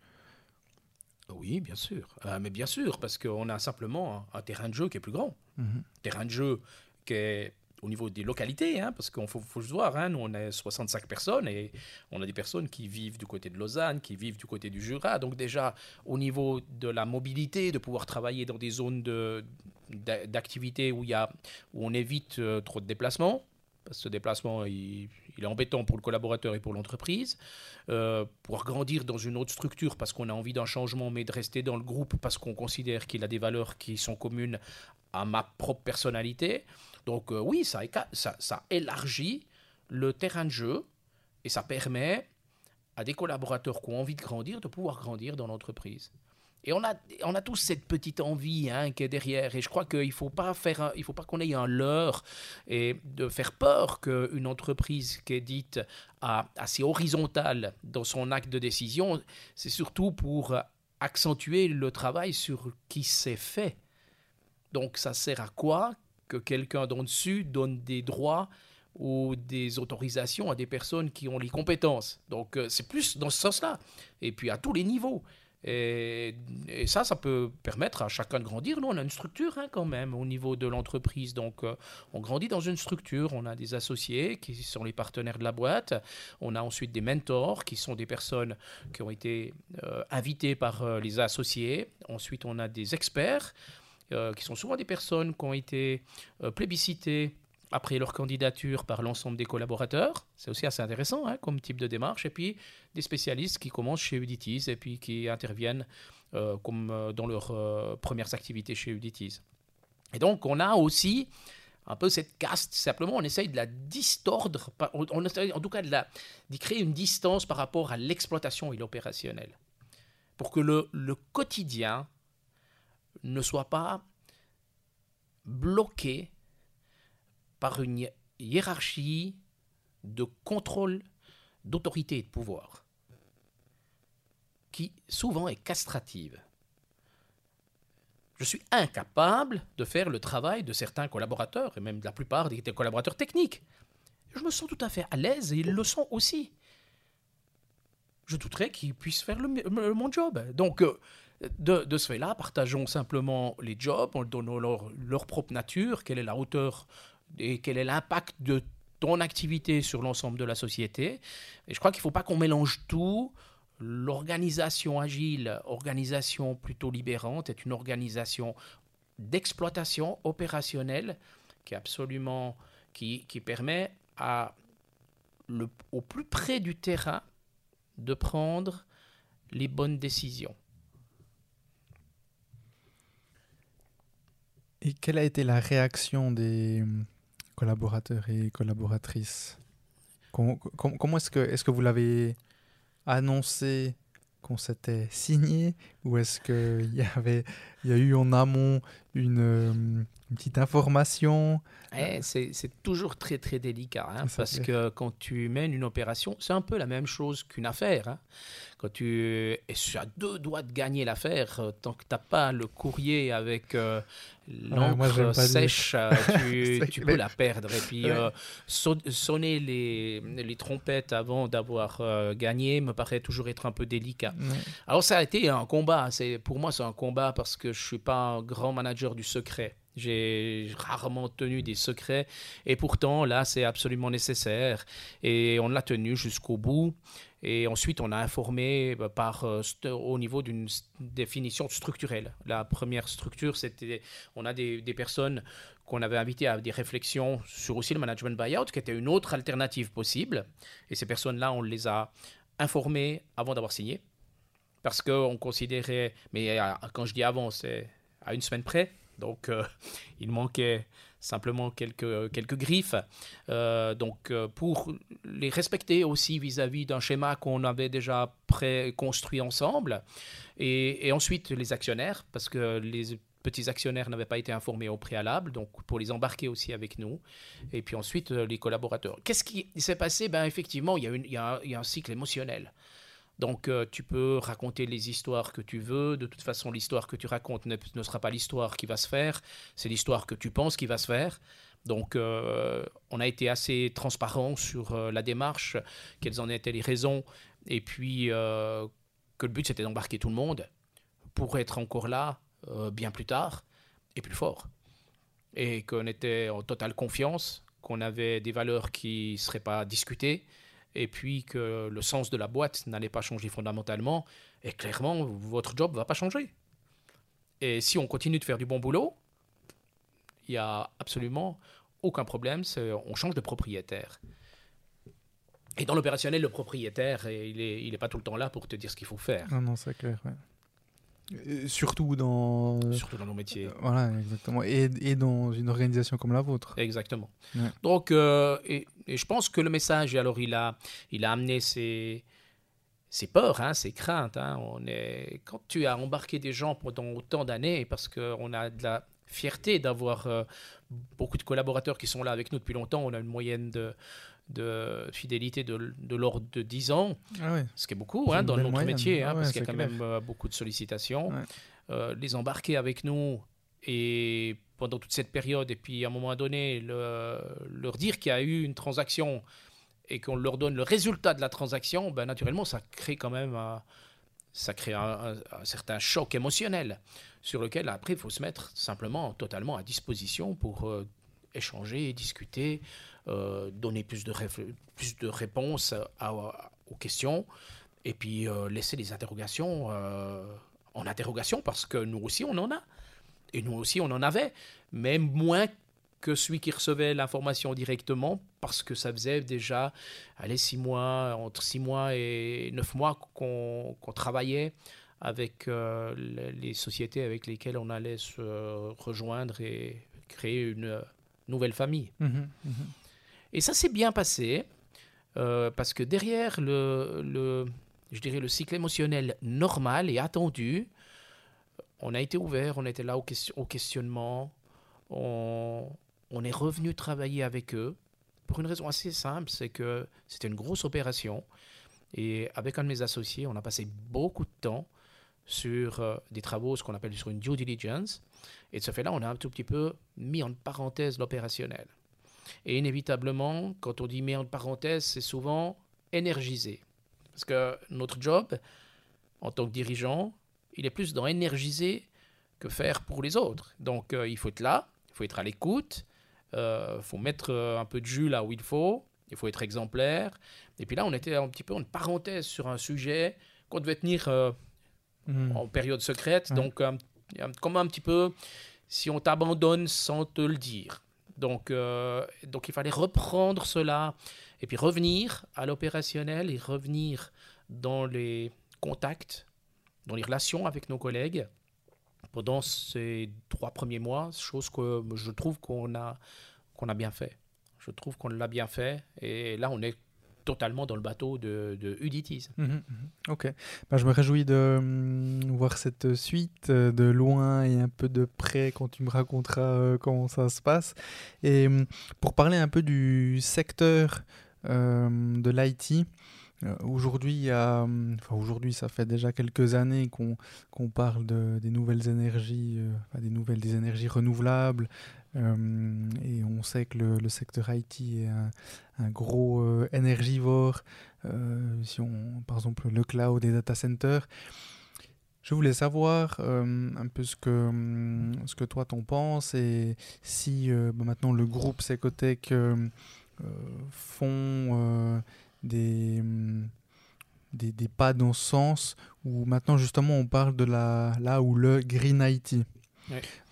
Oui, bien sûr. Euh, mais bien sûr, parce qu'on a simplement un, terrain de jeu qui est plus grand. Mhm. Terrain de jeu qui est au niveau des localités, hein, parce qu'il faut, faut se voir, hein, nous on est 65 personnes et on a des personnes qui vivent du côté de Lausanne, qui vivent du côté du Jura. Donc déjà, au niveau de la mobilité, de pouvoir travailler dans des zones d'activité où, il y a, où on évite euh, trop de déplacements, parce que ce déplacement, il, est embêtant pour le collaborateur et pour l'entreprise. Euh, pour grandir dans une autre structure parce qu'on a envie d'un changement, mais de rester dans le groupe parce qu'on considère qu'il a des valeurs qui sont communes à ma propre personnalité. Donc euh, oui, ça, ça élargit le terrain de jeu et ça permet à des collaborateurs qui ont envie de grandir de pouvoir grandir dans l'entreprise. Et on a, on a tous cette petite envie hein, qui est derrière. Et je crois qu'il ne faut pas, faire il faut pas qu'on ait un leurre et de faire peur qu'une entreprise qui est dite assez horizontale dans son acte de décision, c'est surtout pour accentuer le travail sur qui s'est fait. Donc ça sert à quoi que quelqu'un d'en dessus donne des droits ou des autorisations à des personnes qui ont les compétences? Donc euh, c'est plus dans ce sens-là. Et puis à tous les niveaux. Et, ça, ça peut permettre à chacun de grandir. Nous, on a une structure hein, quand même au niveau de l'entreprise. Donc, euh, on grandit dans une structure. On a des associés qui sont les partenaires de la boîte. On a ensuite des mentors qui sont des personnes qui ont été euh, invitées par euh, les associés. Ensuite, on a des experts qui sont souvent des personnes qui ont été plébiscitées après leur candidature par l'ensemble des collaborateurs. C'est aussi assez intéressant hein, comme type de démarche. Et puis des spécialistes qui commencent chez Uditis et puis qui interviennent euh, comme euh, dans leurs euh, premières activités chez Uditis. Et donc on a aussi un peu cette caste, simplement on essaye de la distordre, en tout cas d'y créer une distance par rapport à l'exploitation et l'opérationnel. Pour que le, le quotidien, ne soit pas bloqué par une hiérarchie de contrôle, d'autorité et de pouvoir, qui souvent est castrative. Je suis incapable de faire le travail de certains collaborateurs, et même de la plupart des collaborateurs techniques. Je me sens tout à fait à l'aise et ils le sont aussi. Je douterais qu'ils puissent faire mon job. Donc, euh, de, ce fait-là, partageons simplement les jobs, on donnant leur propre nature, quelle est la hauteur et quel est l'impact de ton activité sur l'ensemble de la société. Et je crois qu'il ne faut pas qu'on mélange tout. L'organisation agile, organisation plutôt libérante, est une organisation d'exploitation opérationnelle qui permet au plus près du terrain de prendre les bonnes décisions. Et quelle a été la réaction des collaborateurs et collaboratrices. Comment, est-ce que, est que vous l'avez annoncé qu'on s'était signé ou est-ce qu'il y avait y a eu en amont une, euh, petite information eh, C'est toujours très très délicat hein, parce que quand tu mènes une opération, c'est un peu la même chose qu'une affaire. Hein. Quand tu es à deux doigts de gagner l'affaire, euh, tant que tu n'as pas le courrier avec euh, l'encre sèche, tu, peux la perdre. Et puis sonner les, les, trompettes avant d'avoir gagné me paraît toujours être un peu délicat. Alors ça a été un combat. Pour moi, c'est un combat parce que je ne suis pas un grand manager du secret. J'ai rarement tenu des secrets et pourtant là c'est absolument nécessaire. Et on l'a tenu jusqu'au bout. Et ensuite on a informé bah, par euh, au niveau d'une définition structurelle. La première structure c'était on a des, des personnes qu'on avait invitées à des réflexions sur aussi le management buyout qui était une autre alternative possible. Et ces personnes là on les a informées avant d'avoir signé. Parce qu'on considérait, mais euh, quand je dis avant, c'est à une semaine près, donc euh, il manquait simplement quelques, quelques griffes. Euh, donc pour les respecter aussi vis-à-vis d'un schéma qu'on avait déjà pré-construit ensemble, et, ensuite les actionnaires, parce que les petits actionnaires n'avaient pas été informés au préalable, donc pour les embarquer aussi avec nous, et puis ensuite les collaborateurs. Qu'est-ce qui s'est passé? Ben effectivement, il, y a il y a un cycle émotionnel. Donc euh, tu peux raconter les histoires que tu veux. De toute façon, l'histoire que tu racontes ne, sera pas l'histoire qui va se faire, c'est l'histoire que tu penses qui va se faire. Donc euh, on a été assez transparent sur euh, la démarche, quelles en étaient les raisons, et puis que le but c'était d'embarquer tout le monde pour être encore là bien plus tard et plus fort. Et qu'on était en totale confiance, qu'on avait des valeurs qui ne seraient pas discutées, et puis que le sens de la boîte n'allait pas changer fondamentalement, et clairement, votre job ne va pas changer. Et si on continue de faire du bon boulot, il n'y a absolument aucun problème, on change de propriétaire. Et dans l'opérationnel, le propriétaire, il n'est est pas tout le temps là pour te dire ce qu'il faut faire. Non, non, c'est clair. Surtout dans... Surtout dans nos métiers. Voilà, exactement. Et, et, dans une organisation comme la vôtre. Exactement. Donc, euh, et, je pense que le message, alors il a, il a amené ses, ses peurs, hein, ses craintes. Hein. On est, quand tu as embarqué des gens pendant autant d'années, parce qu'on a de la fierté d'avoir euh, beaucoup de collaborateurs qui sont là avec nous depuis longtemps, on a une moyenne de de fidélité de, de l'ordre de 10 ans, ah ce qui est beaucoup hein, dans notre métier, hein, ah parce qu'il y a quand même euh, beaucoup de sollicitations. Euh, les embarquer avec nous et pendant toute cette période, et puis à un moment donné, leur dire qu'il y a eu une transaction et qu'on leur donne le résultat de la transaction, ben, naturellement, ça crée quand même un, ça crée un, certain choc émotionnel sur lequel après il faut se mettre simplement totalement à disposition pour euh, échanger, discuter, euh, donner plus de, plus de réponses aux questions et puis euh, laisser les interrogations euh, en interrogation parce que nous aussi on en a. Et nous aussi on en avait, mais moins que celui qui recevait l'information directement parce que ça faisait déjà allez, six mois, entre six mois et neuf mois qu'on travaillait avec les sociétés avec lesquelles on allait se rejoindre et créer une nouvelle famille. Mmh mmh et ça s'est bien passé, euh, parce que derrière le, je dirais le cycle émotionnel normal et attendu, on a été ouvert, on était là au, question, au questionnement, on, on est revenu travailler avec eux pour une raison assez simple, c'est que c'était une grosse opération. Et avec un de mes associés, on a passé beaucoup de temps sur euh, des travaux, ce qu'on appelle sur une due diligence. Et de ce fait-là, on a un tout petit peu mis en parenthèse l'opérationnel. Et inévitablement, quand on dit mis en parenthèse, c'est souvent énergiser. Parce que notre job, en tant que dirigeant, il est plus dans énergiser que faire pour les autres. Donc euh, il faut être là, il faut être à l'écoute, il euh, faut mettre un peu de jus là où il faut, il faut être exemplaire. Et puis là, on était un petit peu en parenthèse sur un sujet qu'on devait tenir Hmm. en période secrète. Donc, euh, comme un petit peu si on t'abandonne sans te le dire. Donc, euh, donc il fallait reprendre cela et puis revenir à l'opérationnel et revenir dans les contacts, dans les relations avec nos collègues pendant ces trois premiers mois, chose que je trouve qu'on a, qu'on a bien fait. Je trouve qu'on l'a bien fait et là on est totalement dans le bateau de, de. Mhm, mhm. ok. Bah, je me réjouis de hum, voir cette suite euh, de loin et un peu de près quand tu me raconteras euh, comment ça se passe. Et hum, pour parler un peu du secteur euh, de l'IT, Aujourd'hui, hum, enfin aujourd'hui, ça fait déjà quelques années qu'on parle de, des nouvelles énergies, des nouvelles des énergies renouvelables, euh, et on sait que le, secteur IT est un, gros euh, énergivore. Euh, si on, par exemple, le cloud et data center. Je voulais savoir un peu ce que, ce que toi t'en penses et si bah, maintenant le groupe Secotech font des, des, des, pas dans ce sens où maintenant justement on parle de la, là où le Green IT.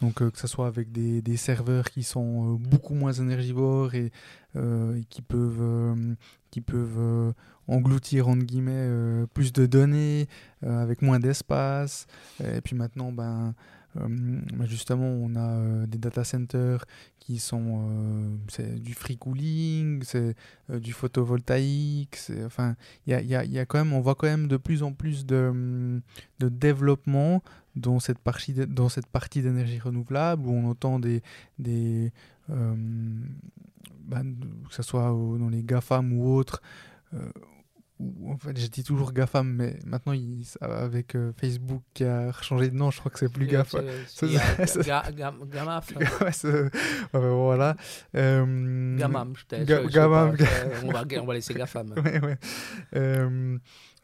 Donc euh, que ce soit avec des, des, serveurs qui sont euh, beaucoup moins énergivores et, euh, qui peuvent, qui peuvent engloutir entre guillemets plus de données avec moins d'espace. Et puis maintenant, ben, justement, on a des data centers qui sont c'est du free cooling, c'est du photovoltaïque. Enfin, y a, y, y a, quand même, on voit quand même de plus en plus de, de développement dans cette partie, dans cette partie d'énergie renouvelable où on entend des, des euh, bah, que ce soit dans les GAFAM ou autres, euh, en fait j'ai dit toujours GAFAM, mais maintenant il, avec euh, Facebook qui a changé de nom, je crois que c'est plus GAFAM. GAMAF. voilà. GAMAM, Gamam. On va, on va laisser GAFAM. ouais, ouais.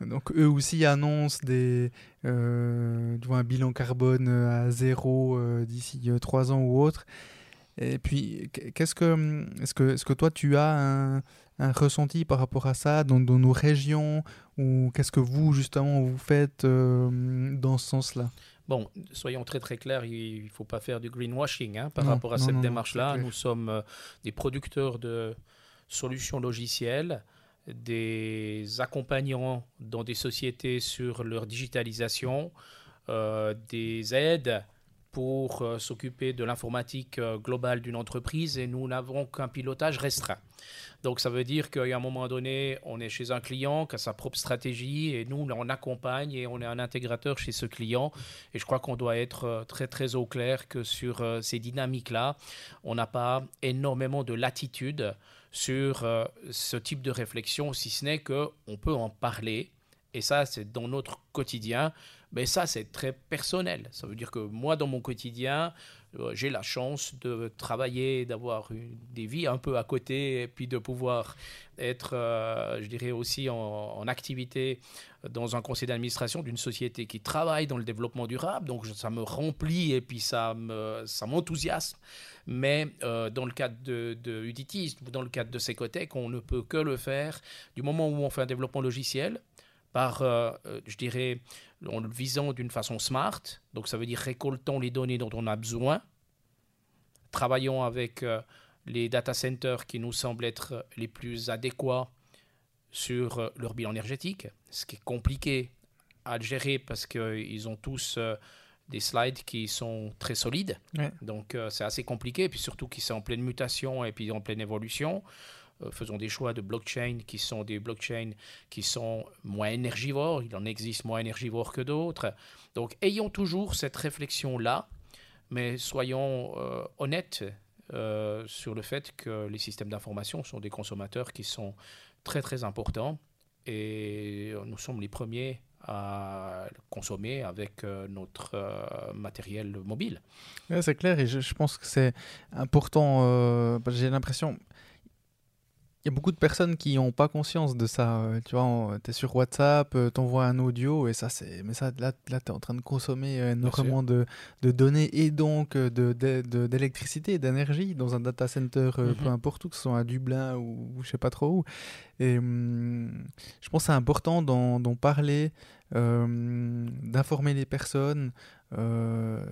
Donc eux aussi annoncent des, euh, un bilan carbone euh, à zéro euh, d'ici euh, trois ans ou autre. Et puis, qu'est-ce que, est-ce que, est-ce que toi tu as un, un, ressenti par rapport à ça dans, dans nos régions ou qu'est-ce que vous justement vous faites dans ce sens-là? Bon, soyons très très clairs, il ne faut pas faire du greenwashing hein, par rapport à cette démarche-là. Nous sommes des producteurs de solutions logicielles des accompagnants dans des sociétés sur leur digitalisation, euh, des aides pour euh, s'occuper de l'informatique euh, globale d'une entreprise et nous n'avons qu'un pilotage restreint. Donc ça veut dire qu'à un moment donné, on est chez un client qui a sa propre stratégie et nous, on accompagne et on est un intégrateur chez ce client. Et je crois qu'on doit être très très au clair que sur ces dynamiques-là, on n'a pas énormément de latitude sur euh, ce type de réflexion, si ce n'est qu'on peut en parler. Et ça, c'est dans notre quotidien. Mais ça, c'est très personnel. Ça veut dire que moi, dans mon quotidien, euh, j'ai la chance de travailler, d'avoir des vies un peu à côté, et puis de pouvoir être, euh, je dirais aussi en, activité dans un conseil d'administration d'une société qui travaille dans le développement durable. Donc ça me remplit et puis ça m'enthousiasme. Mais euh, dans le cadre de, de Uditis, dans le cadre de Secotec, on ne peut que le faire du moment où on fait un développement logiciel par, je dirais, en le visant d'une façon smart. Donc ça veut dire récoltons les données dont on a besoin, travaillons avec euh, les data centers qui nous semblent être les plus adéquats sur euh, leur bilan énergétique, ce qui est compliqué à gérer parce qu'ils ont tous euh, des slides qui sont très solides. Donc c'est assez compliqué, et puis surtout qu'ils sont en pleine mutation et puis en pleine évolution. Faisons des choix de blockchain qui sont des blockchains qui sont moins énergivores. Il en existe moins énergivores que d'autres. Donc ayons toujours cette réflexion-là, mais soyons honnêtes sur le fait que les systèmes d'information sont des consommateurs qui sont très très importants et nous sommes les premiers à consommer avec euh, notre euh, matériel mobile. c'est clair et je, pense que c'est important. Euh, j'ai l'impression, il y a beaucoup de personnes qui n'ont pas conscience de ça. Tu vois, tu es sur WhatsApp, tu envoies un audio et ça, c'est. Mais ça, là, là tu es en train de consommer énormément de, de, données et donc d'électricité de, de, et d'énergie dans un data center, peu mhm. importe où, que ce soit à Dublin ou, je sais pas trop où. Et hum, je pense que c'est important d'en parler, euh, d'informer les personnes. Euh,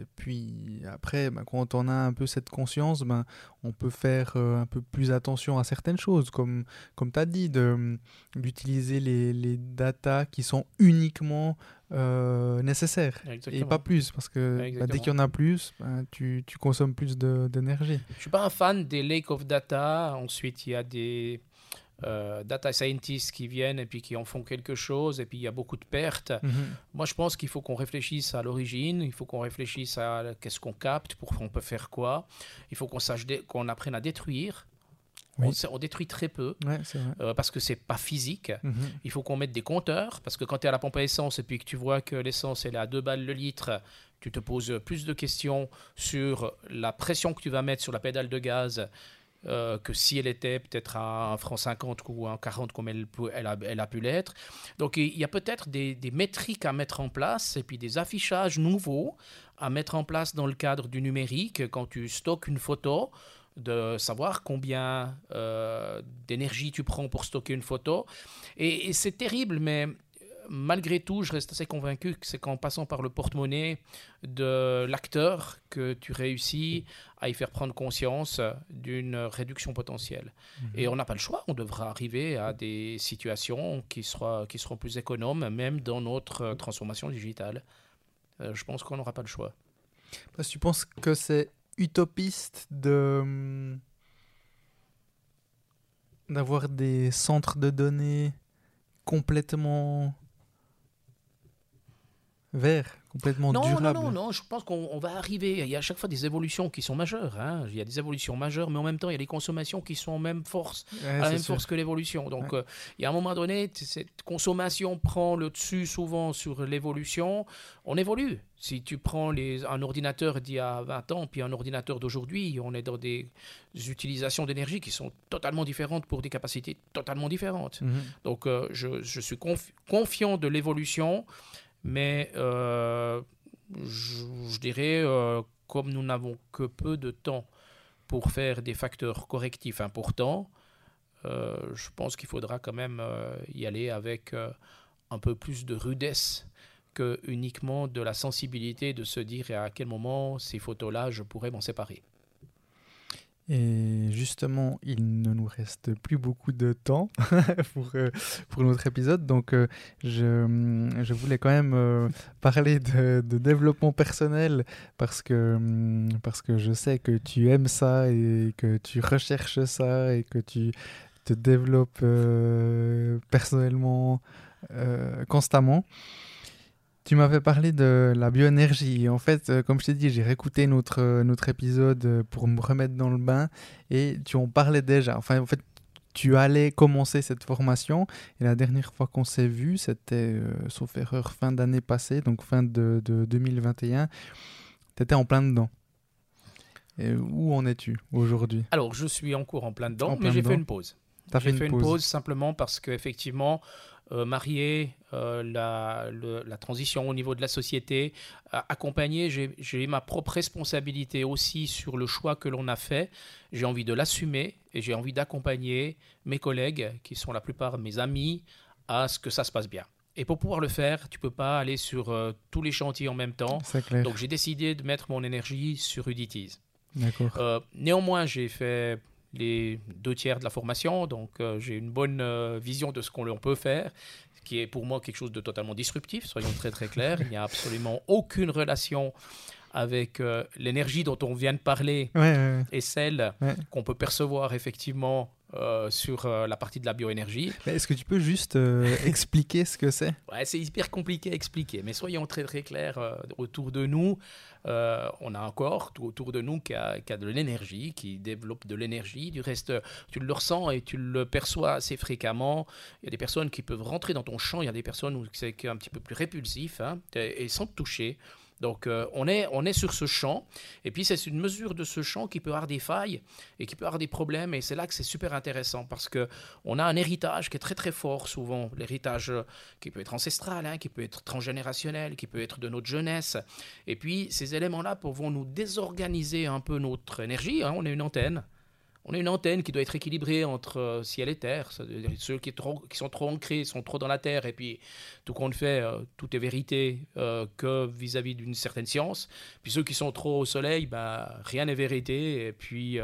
et puis après, ben, quand on a un peu cette conscience, ben, on peut faire euh, un peu plus attention à certaines choses, comme, comme tu as dit, d'utiliser les, les datas qui sont uniquement nécessaires et pas plus, parce que ben, dès qu'il y en a plus, tu, tu, consommes plus d'énergie. Je ne suis pas un fan des lake of data. Ensuite, il y a des euh, data scientists qui viennent et puis qui en font quelque chose et puis il y a beaucoup de pertes. Mhm. Moi, je pense qu'il faut qu'on réfléchisse à l'origine, il faut qu'on réfléchisse à qu'est-ce qu'on capte, pour qu'on peut faire quoi. Il faut qu'on sache qu'on apprenne à détruire. On, détruit très peu euh, parce que c'est pas physique. Mhm. Il faut qu'on mette des compteurs parce que quand tu es à la pompe à essence et puis que tu vois que l'essence est à 2 balles le litre, tu te poses plus de questions sur la pression que tu vas mettre sur la pédale de gaz euh, que si elle était peut-être à 1 franc 50 ou à 40 comme elle, a, pu l'être. Donc il y a peut-être des, des, métriques à mettre en place et puis des affichages nouveaux à mettre en place dans le cadre du numérique quand tu stockes une photo de savoir combien euh, d'énergie tu prends pour stocker une photo. et c'est terrible, mais malgré tout, je reste assez convaincu que c'est qu'en passant par le porte-monnaie de l'acteur que tu réussis à y faire prendre conscience d'une réduction potentielle. Mhm. Et on n'a pas le choix, on devra arriver à des situations qui, qui seront plus économes, même dans notre transformation digitale. Euh, je pense qu'on n'aura pas le choix. Parce que tu penses que c'est utopiste de d'avoir des centres de données complètement vert, complètement non, durable. Non, non, non, je pense qu'on va arriver. Il y a à chaque fois des évolutions qui sont majeures. Hein. Il y a des évolutions majeures, mais en même temps, il y a des consommations qui sont en même force, à la même force que l'évolution. Donc, euh, il y a un moment donné, cette consommation prend le dessus souvent sur l'évolution. On évolue. Si tu prends les, un ordinateur d'il y a 20 ans, puis un ordinateur d'aujourd'hui, on est dans des utilisations d'énergie qui sont totalement différentes pour des capacités totalement différentes. Mhm. Donc, euh, je, je, suis confiant de l'évolution. Mais euh, je, dirais, euh, comme nous n'avons que peu de temps pour faire des facteurs correctifs importants, euh, je pense qu'il faudra quand même y aller avec un peu plus de rudesse que uniquement de la sensibilité de se dire à quel moment ces photos-là, je pourrais m'en séparer. Et justement, il ne nous reste plus beaucoup de temps pour, euh, pour notre épisode. Donc, euh, je, hum, je, voulais quand même euh, parler de, de, développement personnel parce que, hum, parce que je sais que tu aimes ça et que tu recherches ça et que tu te développes personnellement constamment. Tu m'avais parlé de la bioénergie. En fait, euh, comme je t'ai dit, j'ai réécouté notre, euh, notre épisode euh, pour me remettre dans le bain et tu en parlais déjà. Enfin, en fait, tu allais commencer cette formation et la dernière fois qu'on s'est vu, c'était, sauf erreur, fin d'année passée, donc fin de, de 2021. Tu étais en plein dedans. Et où en es-tu aujourd'hui? Alors, je suis en cours en plein dedans, mais j'ai fait une pause. J'ai fait, une, pause. simplement parce qu'effectivement, euh, marier euh, la, la, transition au niveau de la société, accompagner, j'ai ma propre responsabilité aussi sur le choix que l'on a fait. J'ai envie de l'assumer et j'ai envie d'accompagner mes collègues, qui sont la plupart mes amis, à ce que ça se passe bien. Et pour pouvoir le faire, tu peux pas aller sur euh, tous les chantiers en même temps. Donc j'ai décidé de mettre mon énergie sur Uditiz. néanmoins, j'ai fait les deux tiers de la formation, donc euh, j'ai une bonne euh, vision de ce qu'on peut faire, qui est pour moi quelque chose de totalement disruptif, soyons très très clairs. Il n'y a absolument aucune relation avec euh, l'énergie dont on vient de parler et celle qu'on peut percevoir effectivement euh, sur euh, la partie de la bioénergie. Est-ce que tu peux juste euh, expliquer ce que c'est? Ouais, C'est hyper compliqué à expliquer, mais soyons très très clairs, autour de nous, on a encore tout autour de nous qui a, qui a de l'énergie, qui développe de l'énergie. Du reste, tu le ressens et tu le perçois assez fréquemment. Il y a des personnes qui peuvent rentrer dans ton champ, il y a des personnes où c'est un petit peu plus répulsif, hein, et sans te toucher. Donc euh, on, est, on est sur ce champ, et puis c'est une mesure de ce champ qui peut avoir des failles et qui peut avoir des problèmes, et c'est là que c'est super intéressant, parce qu'on a un héritage qui est très très fort souvent, l'héritage euh, qui peut être ancestral, hein, qui peut être transgénérationnel, qui peut être de notre jeunesse, et puis ces éléments-là vont nous désorganiser un peu notre énergie, hein. on est une antenne, on a une antenne qui doit être équilibrée entre euh, ciel et terre. Ceux qui, sont trop ancrés sont trop dans la terre, et puis tout compte fait, euh, tout est vérité euh, que vis-à-vis d'une certaine science. Puis ceux qui sont trop au soleil, bah, rien n'est vérité, et puis,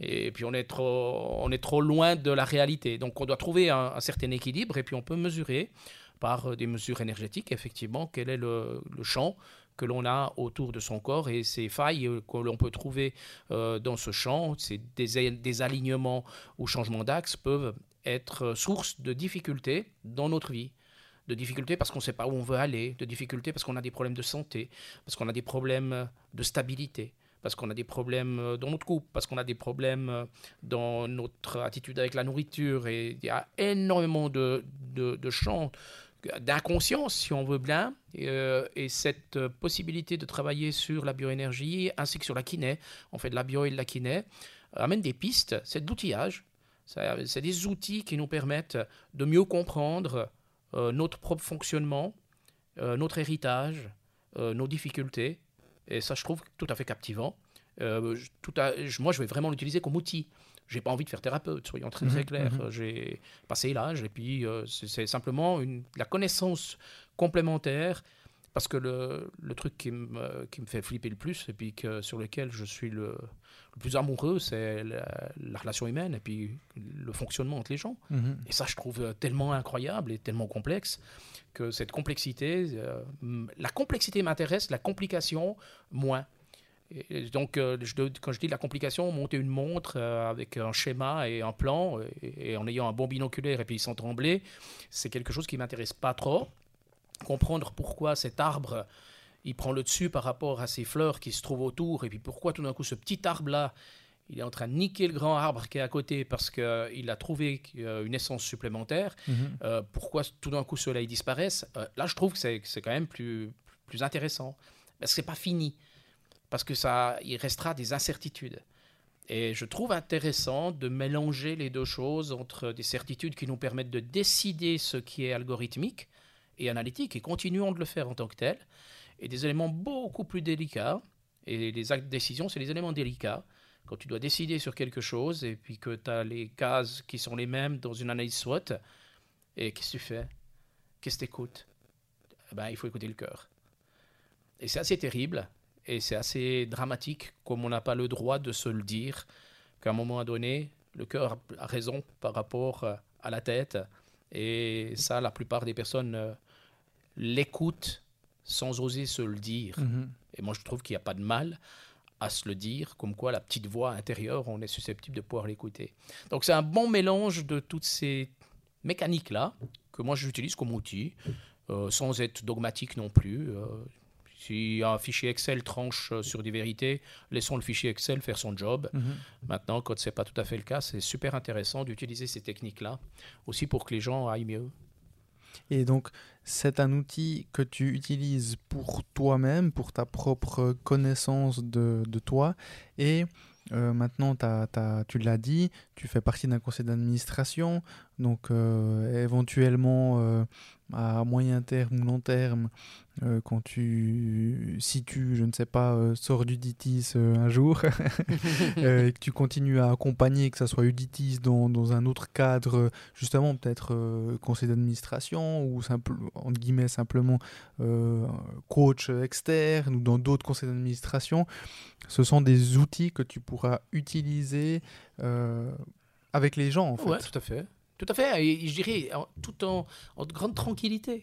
et puis on, est trop, on est trop loin de la réalité. Donc on doit trouver un, certain équilibre, et puis on peut mesurer par des mesures énergétiques, effectivement, quel est le champ que l'on a autour de son corps et ces failles euh, que l'on peut trouver euh, dans ce champ, ces des, alignements ou changements d'axe peuvent être source de difficultés dans notre vie de difficultés parce qu'on ne sait pas où on veut aller, de difficultés parce qu'on a des problèmes de santé, parce qu'on a des problèmes de stabilité, parce qu'on a des problèmes euh, dans notre couple, parce qu'on a des problèmes dans notre attitude avec la nourriture. Et il y a énormément de, de, de champs d'inconscience, si on veut bien, euh, et cette possibilité de travailler sur la bioénergie ainsi que sur la kiné, on fait de la bio et de la kiné, amène des pistes, c'est de l'outillage, c'est des outils qui nous permettent de mieux comprendre euh, notre propre fonctionnement, euh, notre héritage, nos difficultés, et ça je trouve tout à fait captivant. tout moi je vais vraiment l'utiliser comme outil j'ai pas envie de faire thérapeute, soyons très, très mhm, clairs. Mhm. J'ai passé l'âge et puis euh, c'est simplement une, la connaissance complémentaire parce que le, le truc qui me, qui me, fait flipper le plus et puis que, sur lequel je suis le, le plus amoureux, c'est la, relation humaine et puis le fonctionnement entre les gens. Mhm. Et ça, je trouve tellement incroyable et tellement complexe que cette complexité, euh, la complexité m'intéresse, la complication, moins donc, euh, quand je dis la complication, monter une montre euh, avec un schéma et un plan, et, en ayant un bon binoculaire et puis sans trembler, c'est quelque chose qui m'intéresse pas trop. Comprendre pourquoi cet arbre, il prend le dessus par rapport à ces fleurs qui se trouvent autour, et puis pourquoi tout d'un coup ce petit arbre-là, il est en train de niquer le grand arbre qui est à côté parce qu'il a trouvé une essence supplémentaire. Mhm. pourquoi tout d'un coup cela disparaisse? Là, je trouve que c'est quand même plus, plus intéressant. Parce que c'est pas fini parce que ça, il restera des incertitudes. Et je trouve intéressant de mélanger les deux choses entre des certitudes qui nous permettent de décider ce qui est algorithmique et analytique, et continuons de le faire en tant que tel, et des éléments beaucoup plus délicats. Et les actes de décision, c'est les éléments délicats. Quand tu dois décider sur quelque chose, et puis que tu as les cases qui sont les mêmes dans une analyse SWOT, et qu'est-ce que tu fais? Qu'est-ce que tu écoutes eh ben, Il faut écouter le cœur. Et c'est assez terrible, et c'est assez dramatique, comme on n'a pas le droit de se le dire, qu'à un moment donné, le cœur a raison par rapport euh, à la tête. Et ça, la plupart des personnes euh, l'écoutent sans oser se le dire. Mm-hmm. Et moi, je trouve qu'il n'y a pas de mal à se le dire, comme quoi la petite voix intérieure, on est susceptible de pouvoir l'écouter. Donc c'est un bon mélange de toutes ces mécaniques-là, que moi j'utilise comme outil, euh, sans être dogmatique non plus. Si un fichier Excel tranche euh, sur des vérités, laissons le fichier Excel faire son job. Mhm. Maintenant, quand ce n'est pas tout à fait le cas, c'est super intéressant d'utiliser ces techniques-là, aussi pour que les gens aillent mieux. Et donc, c'est un outil que tu utilises pour toi-même, pour ta propre connaissance de, de toi. Et euh, maintenant, tu l'as dit, tu fais partie d'un conseil d'administration. Donc, euh, éventuellement, à moyen terme ou long terme, euh, quand tu, si tu, je ne sais pas, euh, sors d'Uditis euh, un jour et que tu continues à accompagner, que ça soit Uditis dans, dans un autre cadre, justement peut-être conseil d'administration ou simple, entre guillemets simplement coach externe ou dans d'autres conseils d'administration, ce sont des outils que tu pourras utiliser avec les gens en fait. Ouais, tout à fait. Tout à fait, et je dirais tout en, en grande tranquillité.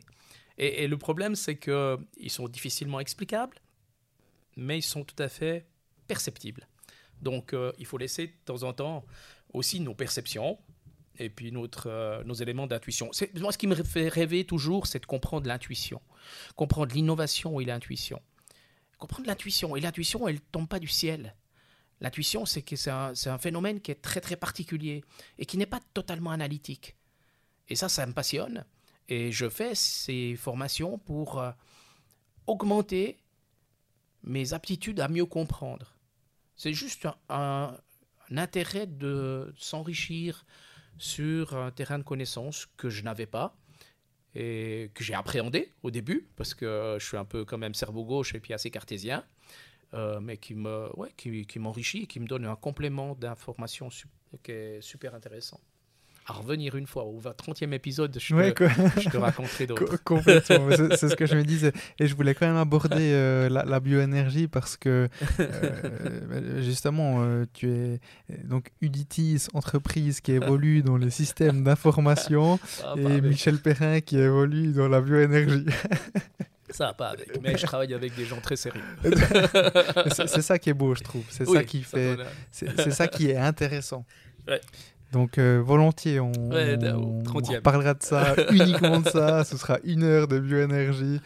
Et, le problème, c'est qu'ils sont difficilement explicables, mais ils sont tout à fait perceptibles. Donc, euh, il faut laisser de temps en temps aussi nos perceptions et puis notre, euh, nos éléments d'intuition. Moi, ce qui me fait rêver toujours, c'est de comprendre l'intuition, comprendre l'innovation et l'intuition. Comprendre l'intuition. Et l'intuition, elle ne tombe pas du ciel. L'intuition, c'est que c'est un, phénomène qui est très très particulier et qui n'est pas totalement analytique. Et ça, ça me passionne. Et je fais ces formations pour euh, augmenter mes aptitudes à mieux comprendre. C'est juste un, intérêt de s'enrichir sur un terrain de connaissances que je n'avais pas et que j'ai appréhendé au début parce que je suis un peu quand même cerveau gauche et puis assez cartésien, euh, mais qui me, ouais, qui, qui m'enrichit et qui me donne un complément d'information qui est super intéressant à revenir une fois au 30e épisode, je, te, je raconterai d'autres. complètement, c'est ce que je me disais. Et je voulais quand même aborder euh, la, bioénergie parce que euh, justement, euh, tu es donc Uditis, entreprise qui évolue dans les systèmes d'information, ah, et Michel Perrin qui évolue dans la bioénergie. Ça pas avec, mais je travaille avec des gens très sérieux. c'est ça qui est beau, je trouve. C'est ça qui fait, c'est ça qui est intéressant. Ouais. Donc euh, volontiers, on, parlera de ça, uniquement de ça. Ce sera une heure de bioénergie.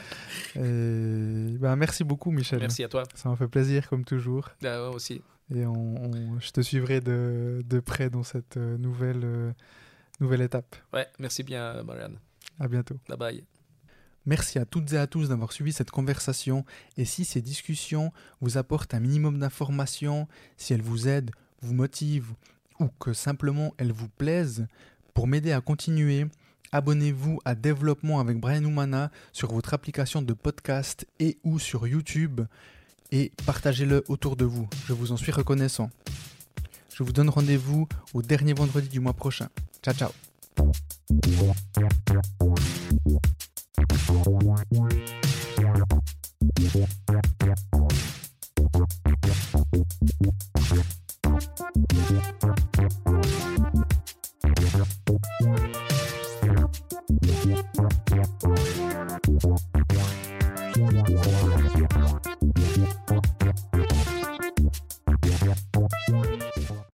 Ben, merci beaucoup, Michel. Merci à toi. Ça m'a fait plaisir, comme toujours. Ah, aussi. Et on, je te suivrai de, de, près dans cette euh, nouvelle, euh, nouvelle étape. Ouais, merci bien, Marianne. À bientôt. Bye bye. Merci à toutes et à tous d'avoir suivi cette conversation. Et si ces discussions vous apportent un minimum d'informations, si elles vous aident, vous motivent ou que simplement elles vous plaisent, pour m'aider à continuer, abonnez-vous à Développement avec Brian Oumana sur votre application de podcast et ou sur YouTube et partagez-le autour de vous. Je vous en suis reconnaissant. Je vous donne rendez-vous au dernier vendredi du mois prochain. Ciao ciao. Yeah.